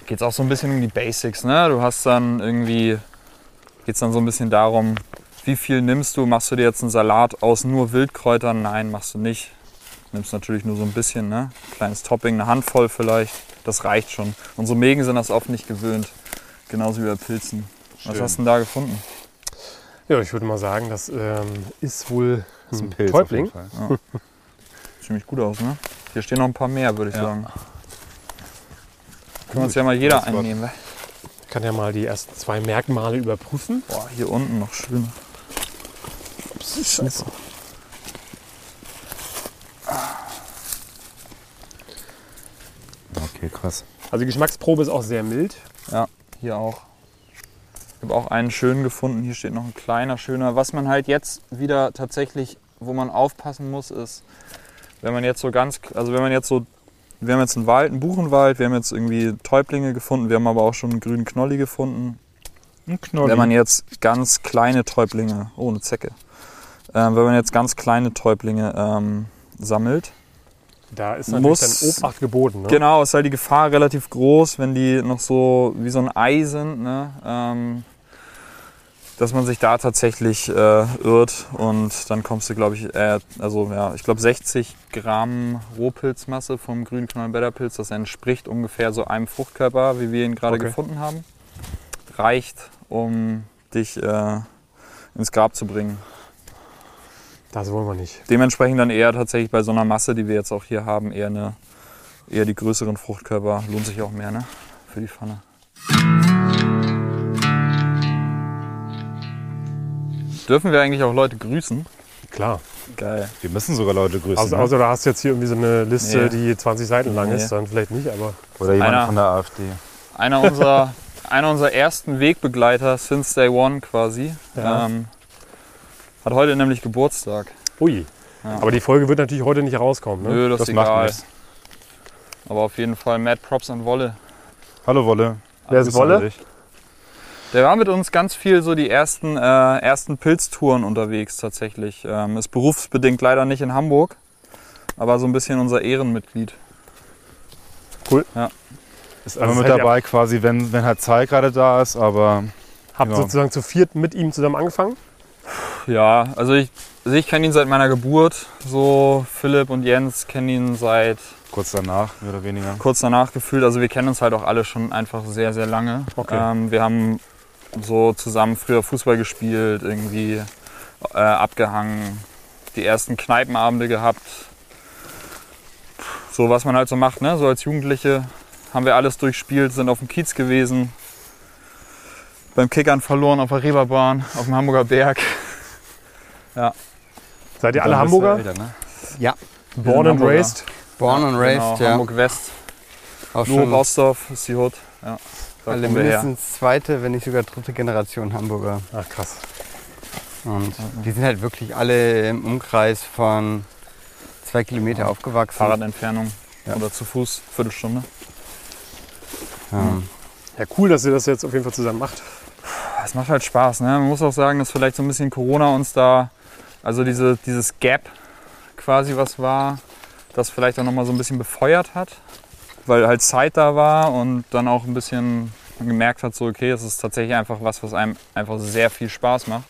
geht es auch so ein bisschen um die Basics. Ne? Du hast dann irgendwie, geht es dann so ein bisschen darum, wie viel nimmst du? Machst du dir jetzt einen Salat aus nur Wildkräutern? Nein, machst du nicht. Du nimmst natürlich nur so ein bisschen, ne? Kleines Topping, eine Handvoll vielleicht. Das reicht schon. Unsere Mägen sind das oft nicht gewöhnt. Genauso wie bei Pilzen. Was Schön. hast du denn da gefunden? Ja, ich würde mal sagen, das ähm, ist wohl Das ist ein Pilz auf Täubling. jeden Fall. Ziemlich gut aus, ne? Hier stehen noch ein paar mehr, würde ich Ja. sagen. Können wir uns ja mal jeder einnehmen. wa? Ich kann ja mal die ersten zwei Merkmale überprüfen. Boah, hier unten noch schön. Scheiße. Okay, krass. Also die Geschmacksprobe ist auch sehr mild. Ja, hier auch. Ich habe auch einen schönen gefunden. Hier steht noch ein kleiner, schöner. Was man halt jetzt wieder tatsächlich, wo man aufpassen muss, ist, wenn man jetzt so ganz, also wenn man jetzt so, wir haben jetzt einen Wald, einen Buchenwald, wir haben jetzt irgendwie Täublinge gefunden, wir haben aber auch schon einen grünen Knolli gefunden. Ein Knolli. Wenn man jetzt ganz kleine Täublinge, oh eine Zecke, ähm, wenn man jetzt ganz kleine Täublinge ähm, sammelt, Da ist natürlich Muss- dann Obacht geboten. Ne? Genau, ist halt die Gefahr relativ groß, wenn die noch so wie so ein Ei sind, ne? ähm, dass man sich da tatsächlich äh, irrt und dann kommst du, glaube ich, äh, also ja, ich glaube 60 Gramm Rohpilzmasse vom grünen Knollenblätterpilz, das entspricht ungefähr so einem Fruchtkörper, wie wir ihn gerade Okay. gefunden haben, reicht, um dich äh, ins Grab zu bringen. Das wollen wir nicht. Dementsprechend dann eher tatsächlich bei so einer Masse, die wir jetzt auch hier haben, eher, eine, eher die größeren Fruchtkörper. Lohnt sich auch mehr, ne? Für die Pfanne. Dürfen wir eigentlich auch Leute grüßen? Klar. Geil. Wir müssen sogar Leute grüßen. Also, ne? außer du hast jetzt hier irgendwie so eine Liste, Nee. die 20 Seiten lang Nee. ist, dann vielleicht nicht, aber Oder jemand einer- von der AfD. Einer unserer, einer unserer ersten Wegbegleiter since day one quasi. Ja. Ähm, hat heute nämlich Geburtstag. ui. Ja. Aber die Folge wird natürlich heute nicht rauskommen. Ne? Nö, das, Das ist macht egal. nichts. Aber auf jeden Fall Mad Props an Wolle. Hallo Wolle. Wer ist Wolle? Der war mit uns ganz viel so die ersten, äh, ersten Pilztouren unterwegs tatsächlich. Ähm, ist berufsbedingt leider nicht in Hamburg, aber so ein bisschen unser Ehrenmitglied. Ist Also immer mit dabei quasi, wenn, wenn halt Zeit gerade da ist, aber Habt Genau. sozusagen zu viert mit ihm zusammen angefangen? Ja, also ich, also ich kenne ihn seit meiner Geburt. So Philipp und Jens kennen ihn seit kurz danach, mehr oder weniger. kurz danach gefühlt. Also wir kennen uns halt auch alle schon einfach sehr, sehr lange. Okay. Ähm, wir haben so zusammen früher Fußball gespielt, irgendwie äh, abgehangen, die ersten Kneipenabende gehabt. So was man halt so macht, ne? So als Jugendliche haben wir alles durchspielt, sind auf dem Kiez gewesen, beim Kickern verloren auf der Reeperbahn, auf dem Hamburger Berg. Seid ihr alle Hamburger? älter, ne? Ja, Born and Hamburger. raised? born and raised, genau, ja. Hamburg West, Auch schon Bausdorf ist die Hut. Ja, da alle kommen wir her. mindestens zweite, wenn nicht sogar dritte Generation Hamburger. Ach krass. Und die sind halt wirklich alle im Umkreis von zwei Kilometer aufgewachsen. Fahrradentfernung Ja. oder zu Fuß, Viertelstunde. Ähm, Ja, cool, dass ihr das jetzt auf jeden Fall zusammen macht. Es macht halt Spaß. Ne? Man muss auch sagen, dass vielleicht so ein bisschen Corona uns da, also diese, dieses Gap quasi was war, das vielleicht auch nochmal so ein bisschen befeuert hat, weil halt Zeit da war und dann auch ein bisschen gemerkt hat, so okay, es ist tatsächlich einfach was, was einem einfach sehr viel Spaß macht.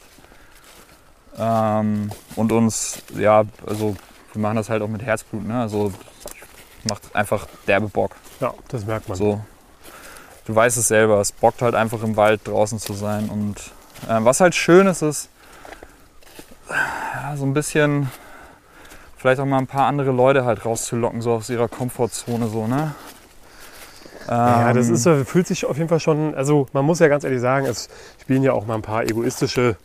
Ähm, und uns, ja, also wir machen das halt auch mit Herzblut, ne? Also macht einfach derbe Bock. Ja, das merkt man. So, du weißt es selber, es bockt halt einfach im Wald draußen zu sein. Und äh, was halt schön ist, ist so ein bisschen vielleicht auch mal ein paar andere Leute halt rauszulocken, so aus ihrer Komfortzone, so, ne? Ja, das Ähm, ist, fühlt sich auf jeden Fall schon, also man muss ja ganz ehrlich sagen, es spielen ja auch mal ein paar egoistische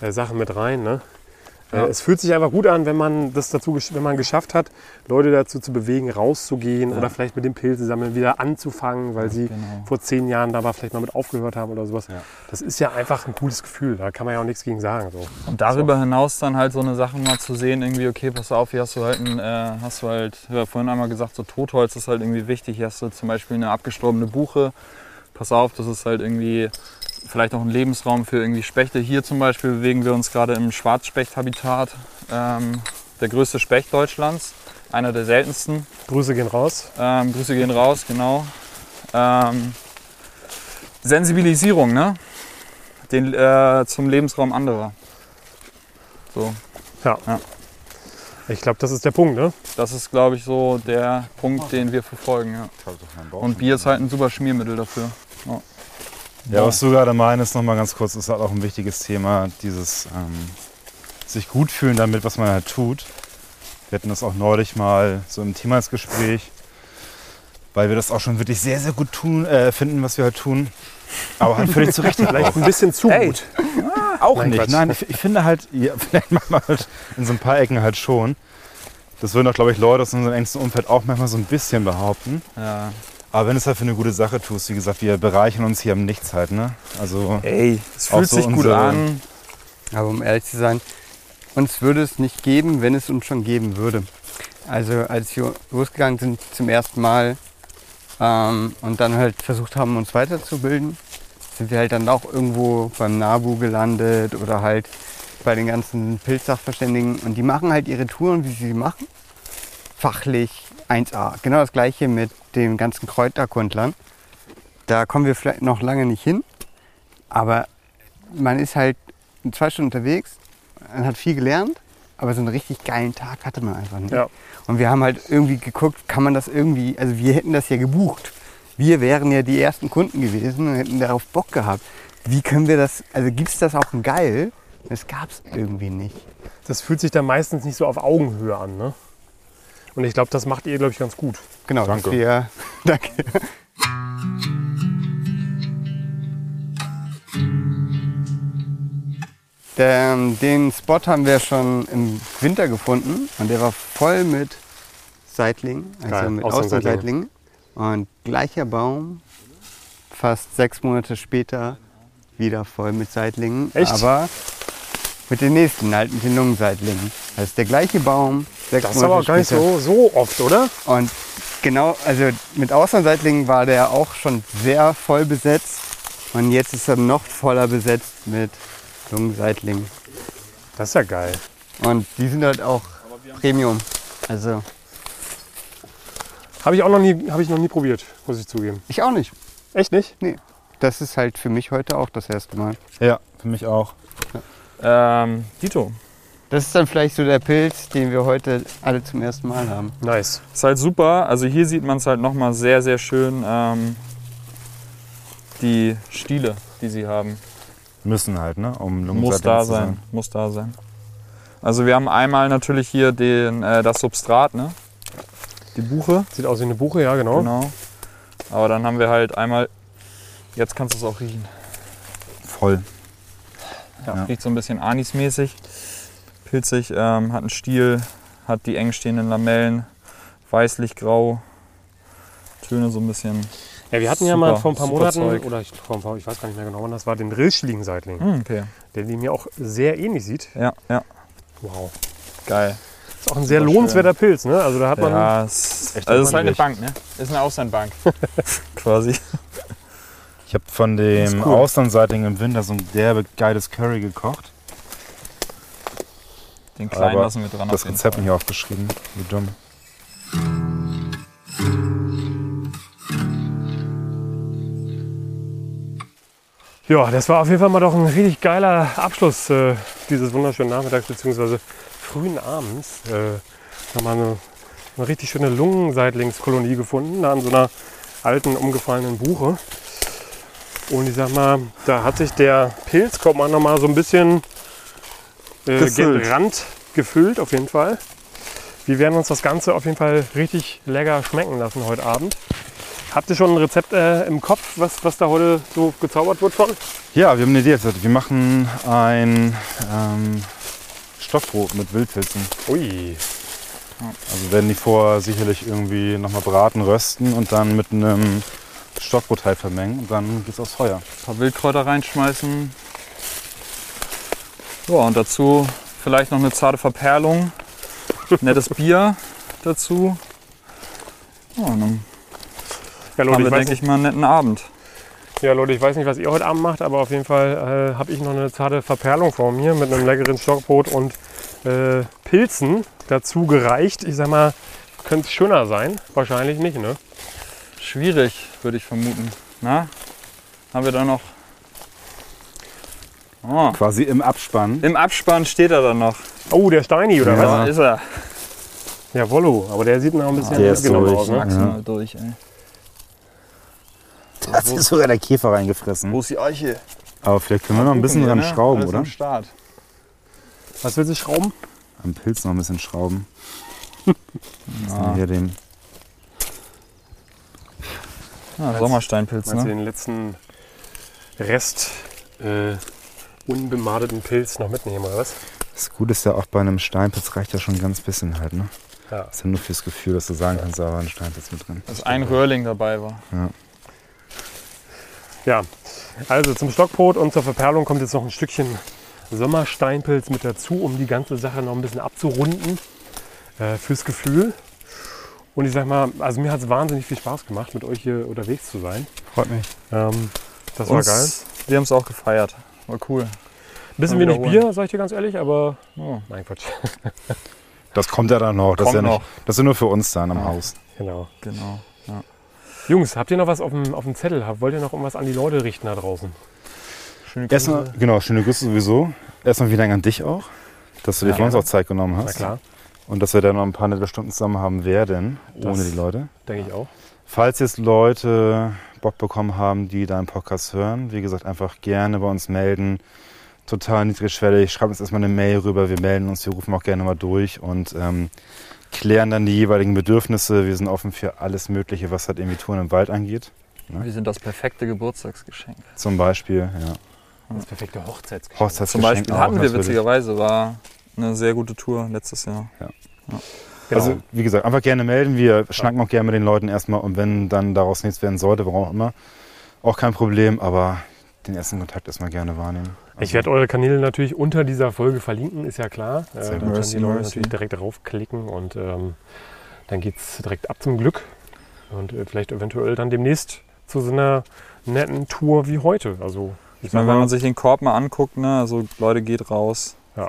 äh, Sachen mit rein. Ne? Ja. Äh, es fühlt sich einfach gut an, wenn man das dazu, wenn man geschafft hat, Leute dazu zu bewegen, rauszugehen Ja. oder vielleicht mit dem Pilze sammeln wieder anzufangen, weil sie genau. vor zehn Jahren da vielleicht mal mit aufgehört haben oder sowas. Ja. Das ist ja einfach ein cooles Gefühl, da kann man ja auch nichts gegen sagen. So. Und darüber hinaus dann halt so eine Sache mal zu sehen, irgendwie, okay, pass auf, hier hast du halt, ein, äh, hast du halt, habe vorhin einmal gesagt, so Totholz ist halt irgendwie wichtig. Hier hast du zum Beispiel eine abgestorbene Buche. Pass auf, das ist halt irgendwie vielleicht auch ein Lebensraum für irgendwie Spechte. Hier zum Beispiel bewegen wir uns gerade im Schwarzspechthabitat, ähm, der größte Specht Deutschlands, einer der seltensten. Grüße gehen raus. Ähm, Grüße gehen raus, genau. Ähm, Sensibilisierung, ne? Den, äh, zum Lebensraum anderer. So, Ich glaube, das ist der Punkt. Ne? das ist, glaube ich, so der Punkt, den wir verfolgen. Ja. Und Bier ist halt ein super Schmiermittel dafür. Ja, was du gerade meinst, nochmal ganz kurz, ist halt auch ein wichtiges Thema, dieses ähm, sich gut fühlen damit, was man halt tut. Wir hatten das auch neulich mal so im Thematsgespräch, weil wir das auch schon wirklich sehr, sehr gut tun, äh, finden, was wir halt tun. Aber halt völlig zu Recht auch. Vielleicht ein bisschen zu Ey. gut. Auch Nein, nicht. Quatsch. Nein, ich, ich finde halt, ja, vielleicht manchmal halt in so ein paar Ecken halt schon. Das würden auch, glaube ich, Leute aus unserem engsten Umfeld auch manchmal so ein bisschen behaupten. Ja. Aber wenn du es halt für eine gute Sache tust, wie gesagt, wir bereichern uns hier am Nichts halt, ne? Also Ey, es fühlt so sich gut an. Aber um ehrlich zu sein, uns würde es nicht geben, wenn es uns schon geben würde. Also als wir losgegangen sind zum ersten Mal ähm, und dann halt versucht haben, uns weiterzubilden, sind wir halt dann auch irgendwo beim NABU gelandet oder halt bei den ganzen Pilzsachverständigen. Und die machen halt ihre Touren, wie sie sie machen. Fachlich 1A. Genau das gleiche mit den ganzen Kräuterkundlern. Da kommen wir vielleicht noch lange nicht hin. Aber man ist halt zwei Stunden unterwegs, man hat viel gelernt, aber so einen richtig geilen Tag hatte man einfach nicht. Ja. Und wir haben halt irgendwie geguckt, kann man das irgendwie, also wir hätten das ja gebucht. Wir wären ja die ersten Kunden gewesen und hätten darauf Bock gehabt. Wie können wir das, also gibt es das auch in geil? Das gab es irgendwie nicht. Das fühlt sich dann meistens nicht so auf Augenhöhe an. Ne? Und ich glaube, das macht ihr, glaube ich, ganz gut. Genau, Danke. wir, danke. Den, den Spot haben wir schon im Winter gefunden und der war voll mit Seitlingen, also Geil, mit. Außenseitlingen. Und gleicher Baum, fast sechs Monate später wieder voll mit Seitlingen. Echt? Aber mit den nächsten, halt mit den Lungenseitlingen. Das ist der gleiche Baum, sechs Das ist aber auch gar nicht so, so oft, oder? Und genau, also mit Auslandsseitlingen war der auch schon sehr voll besetzt. Und jetzt ist er noch voller besetzt mit Lungenseitlingen. Das ist ja geil. Und die sind halt auch Premium. Also Habe ich auch noch nie, habe ich noch nie probiert, muss ich zugeben. ich auch nicht. Echt nicht? Das ist halt für mich heute auch das erste Mal. ja, für mich auch. Ähm, Dito. Das ist dann vielleicht so der Pilz, den wir heute alle zum ersten Mal haben. Nice. Ist halt super. Also hier sieht man es halt nochmal sehr, sehr schön. Ähm, die Stiele, die sie haben. Müssen halt, ne? Um Muss da zu sein. Muss da sein. Also wir haben einmal natürlich hier den, äh, das Substrat, ne? Die Buche. Sieht aus wie eine Buche, ja, genau. Genau. Aber dann haben wir halt einmal. Jetzt kannst du es auch riechen. Voll. Ja. Riecht so ein bisschen anismäßig. Pilzig, ähm, hat einen Stiel, hat die eng stehenden Lamellen, weißlich-grau. Töne so ein bisschen. Ja, wir hatten ja Super, mal vor ein paar Monaten, Zeug. oder ich, vor ein paar, ich weiß gar nicht mehr genau, wann das war, den Rillschlingen-Seitling, Hm, okay. der mir auch sehr ähnlich sieht. Ja, ja. Wow. Geil. Ist auch ein sehr Super lohnenswerter Pilz, ne? Also da hat man, Ja, es, Echt also ist halt eine. Bank, ne? Ist eine Auslandbank. Quasi. Ich habe von dem cool. Auslandseitigen im Winter so ein derbe geiles Curry gekocht. Den kleinen Aber lassen wir dran. Das Rezept nicht aufgeschrieben. Wie dumm. ja, das war auf jeden Fall mal doch ein richtig geiler Abschluss äh, dieses wunderschönen Nachmittags bzw. frühen Abends. Äh, haben wir eine, eine richtig schöne Lungenseitlingskolonie gefunden, da an so einer alten, umgefallenen Buche. Und ich sag mal, da hat sich der Pilzkorb mal noch mal so ein bisschen äh, Gefüllt. gen Rand gefüllt, auf jeden Fall. Wir werden uns das Ganze auf jeden Fall richtig lecker schmecken lassen heute Abend. Habt ihr schon ein Rezept äh, im Kopf, was, was da heute so gezaubert wird von? Ja, wir haben eine Idee. jetzt. Wir machen ein ähm, Stockbrot mit Wildpilzen. Ui. Also werden die vorher sicherlich irgendwie nochmal braten, rösten und dann mit einem Stockbrotteig vermengen und dann geht's aufs Feuer. Ein paar Wildkräuter reinschmeißen. Ja, und dazu vielleicht noch eine zarte Verperlung. Nettes Bier dazu. Ja, dann Ja, haben Leute, wir, ich weiß denke nicht, ich mal, einen netten Abend. ja, Leute, ich weiß nicht, was ihr heute Abend macht, aber auf jeden Fall äh, habe ich noch eine zarte Verperlung vor mir mit einem leckeren Stockbrot und äh, Pilzen dazu gereicht. Ich sag mal, könnte es schöner sein? Wahrscheinlich nicht, ne? Schwierig, würde ich vermuten. Na? Haben wir da noch. Oh. Quasi im Abspann. Im Abspann steht er dann noch. Oh, der Steini, oder Ja. was? Da ist er. Ja, Wollo. Aber der sieht noch ein bisschen Der ist mitgenommen durch, aus, ne? Maximal durch, ey. Da hat sich sogar der Käfer reingefressen. Wo ist die Eiche? Aber vielleicht können wir noch ein bisschen dran schrauben, Alles oder? am Start. Was will sie schrauben? Am Pilz noch ein bisschen schrauben. Ah. Hier den. Ja, Sommersteinpilz, du ne? den letzten Rest äh, unbemadeten Pilz noch mitnehmen, oder was? Das Gute ist ja auch bei einem Steinpilz reicht ja schon ein ganz bisschen halt, ne? Ja. Das ist ja nur fürs Gefühl, dass du sagen kannst, da war ein Steinpilz mit drin. Dass ein Röhrling dabei war. Ja, also zum Stockbrot und zur Verperlung kommt jetzt noch ein Stückchen Sommersteinpilz mit dazu, um die ganze Sache noch ein bisschen abzurunden äh, fürs Gefühl. Und ich sag mal, also mir hat es wahnsinnig viel Spaß gemacht, mit euch hier unterwegs zu sein. Freut mich. Ähm, das war Uns- geil. Wir haben es auch gefeiert. War cool. Bisschen Mal wenig. Bier, sag ich dir ganz ehrlich, aber Oh. nein Quatsch. Das kommt ja dann noch. Das, ist ja nicht, noch. das ist ja nur für uns dann am Ja. Haus. Genau. Genau. Jungs, habt ihr noch was auf dem, auf dem Zettel? Habt- Wollt ihr noch irgendwas an die Leute richten da draußen? Schöne Erstmal, genau, schöne Grüße sowieso. Erstmal vielen Dank an dich auch, dass du dir Ja. für uns auch Zeit genommen Na hast. klar, Und dass wir dann noch ein paar nette Stunden zusammen haben werden, Das- ohne die Leute. denke ich auch. Falls jetzt Leute Bock bekommen haben, die deinen Podcast hören, wie gesagt, einfach gerne bei uns melden. Total niedrigschwellig. Schreibt uns erstmal eine Mail rüber. Wir melden uns, wir rufen auch gerne mal durch und ähm, klären dann die jeweiligen Bedürfnisse. Wir sind offen für alles Mögliche, was halt irgendwie Touren im Wald angeht. Wir sind das perfekte Geburtstagsgeschenk. Zum Beispiel, ja. Das perfekte Hochzeitsgeschenk. Hochzeitsgeschenk Zum Beispiel hatten wir witzigerweise, war eine sehr gute Tour letztes Jahr. Genau. Also, wie gesagt, einfach gerne melden. Wir schnacken auch gerne mit den Leuten erstmal und wenn dann daraus nichts werden sollte, warum auch immer, auch kein Problem, aber den ersten Kontakt erstmal gerne wahrnehmen. Ich Also, werde eure Kanäle natürlich unter dieser Folge verlinken, ist ja klar. Äh, dann können Mercy, die Leute natürlich direkt draufklicken und ähm, dann geht es direkt ab zum Glück. Und äh, vielleicht eventuell dann demnächst zu so einer netten Tour wie heute. Also ich Ich meine, wenn man sich den Korb mal anguckt, ne, also Leute, geht raus. Ja.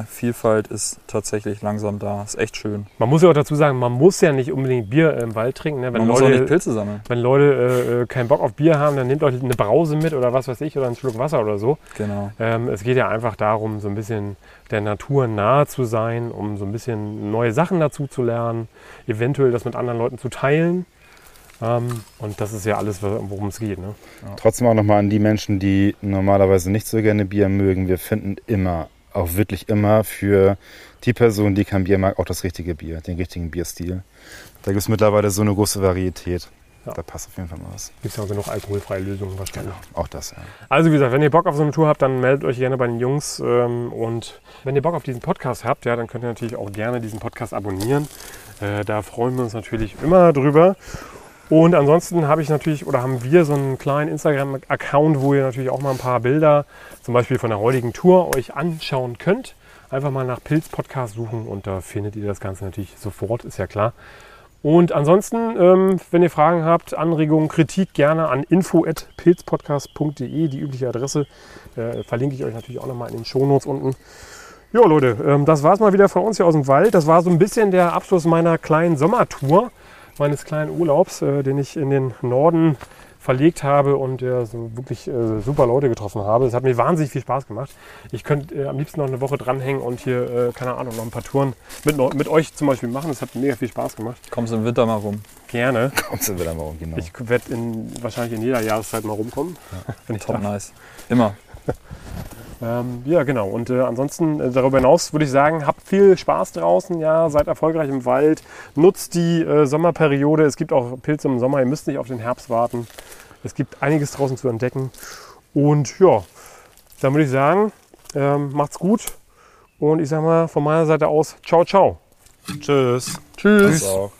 Äh, Vielfalt ist tatsächlich langsam da. Ist echt schön. man muss ja auch dazu sagen, man muss ja nicht unbedingt Bier im Wald trinken. Ne? Wenn, Man muss auch nicht Leute, Pilze sammeln. wenn Leute äh, äh, keinen Bock auf Bier haben, dann nehmt euch eine Brause mit oder was weiß ich oder einen Schluck Wasser oder so. Genau. Ähm, es geht ja einfach darum, so ein bisschen der Natur nahe zu sein, um so ein bisschen neue Sachen dazu zu lernen, eventuell das mit anderen Leuten zu teilen. Ähm, und das ist ja alles, wo- worum es geht. Ne? Trotzdem auch nochmal an die Menschen, die normalerweise nicht so gerne Bier mögen. Wir finden immer, auch wirklich immer für die Person, die kein Bier mag, auch das richtige Bier, den richtigen Bierstil. Da gibt es mittlerweile so eine große Varietät. Ja. Da passt auf jeden Fall mal was. Gibt ja auch genug alkoholfreie Lösungen wahrscheinlich. Auch das, ja. Also wie gesagt, wenn ihr Bock auf so eine Tour habt, dann meldet euch gerne bei den Jungs. Ähm, und wenn ihr Bock auf diesen Podcast habt, ja, dann könnt ihr natürlich auch gerne diesen Podcast abonnieren. Äh, da freuen wir uns natürlich immer drüber. Und ansonsten habe ich natürlich oder haben wir so einen kleinen Instagram-Account, wo ihr natürlich auch mal ein paar Bilder, zum Beispiel von der heutigen Tour, euch anschauen könnt. Einfach mal nach Pilz Podcast suchen und da findet ihr das Ganze natürlich sofort, ist ja klar. Und ansonsten, ähm, wenn ihr Fragen habt, Anregungen, Kritik, gerne an info.pilzpodcast.de, die übliche Adresse. Äh, verlinke ich euch natürlich auch nochmal in den Shownotes unten. Ja, Leute, ähm, das war es mal wieder von uns hier aus dem Wald. Das war so ein bisschen der Abschluss meiner kleinen Sommertour, meines kleinen Urlaubs, äh, den ich in den Norden verlegt habe und äh, so wirklich äh, super Leute getroffen habe. Es hat mir wahnsinnig viel Spaß gemacht. Ich könnte äh, am liebsten noch eine Woche dranhängen und hier, äh, keine Ahnung, noch ein paar Touren mit, mit euch zum Beispiel machen. Das hat mega viel Spaß gemacht. Kommst im Winter mal rum. Gerne. Kommst du wieder mal rum, genau. Ich werde wahrscheinlich in jeder Jahreszeit mal rumkommen. Ich Top darf. nice. Immer. Ähm, ja, genau. Und äh, ansonsten äh, darüber hinaus würde ich sagen, habt viel Spaß draußen, ja, seid erfolgreich im Wald, nutzt die äh, Sommerperiode. Es gibt auch Pilze im Sommer, ihr müsst nicht auf den Herbst warten. Es gibt einiges draußen zu entdecken. Und ja, dann würde ich sagen, ähm, macht's gut. Und ich sage mal von meiner Seite aus, ciao, ciao. Tschüss. Tschüss. Auch.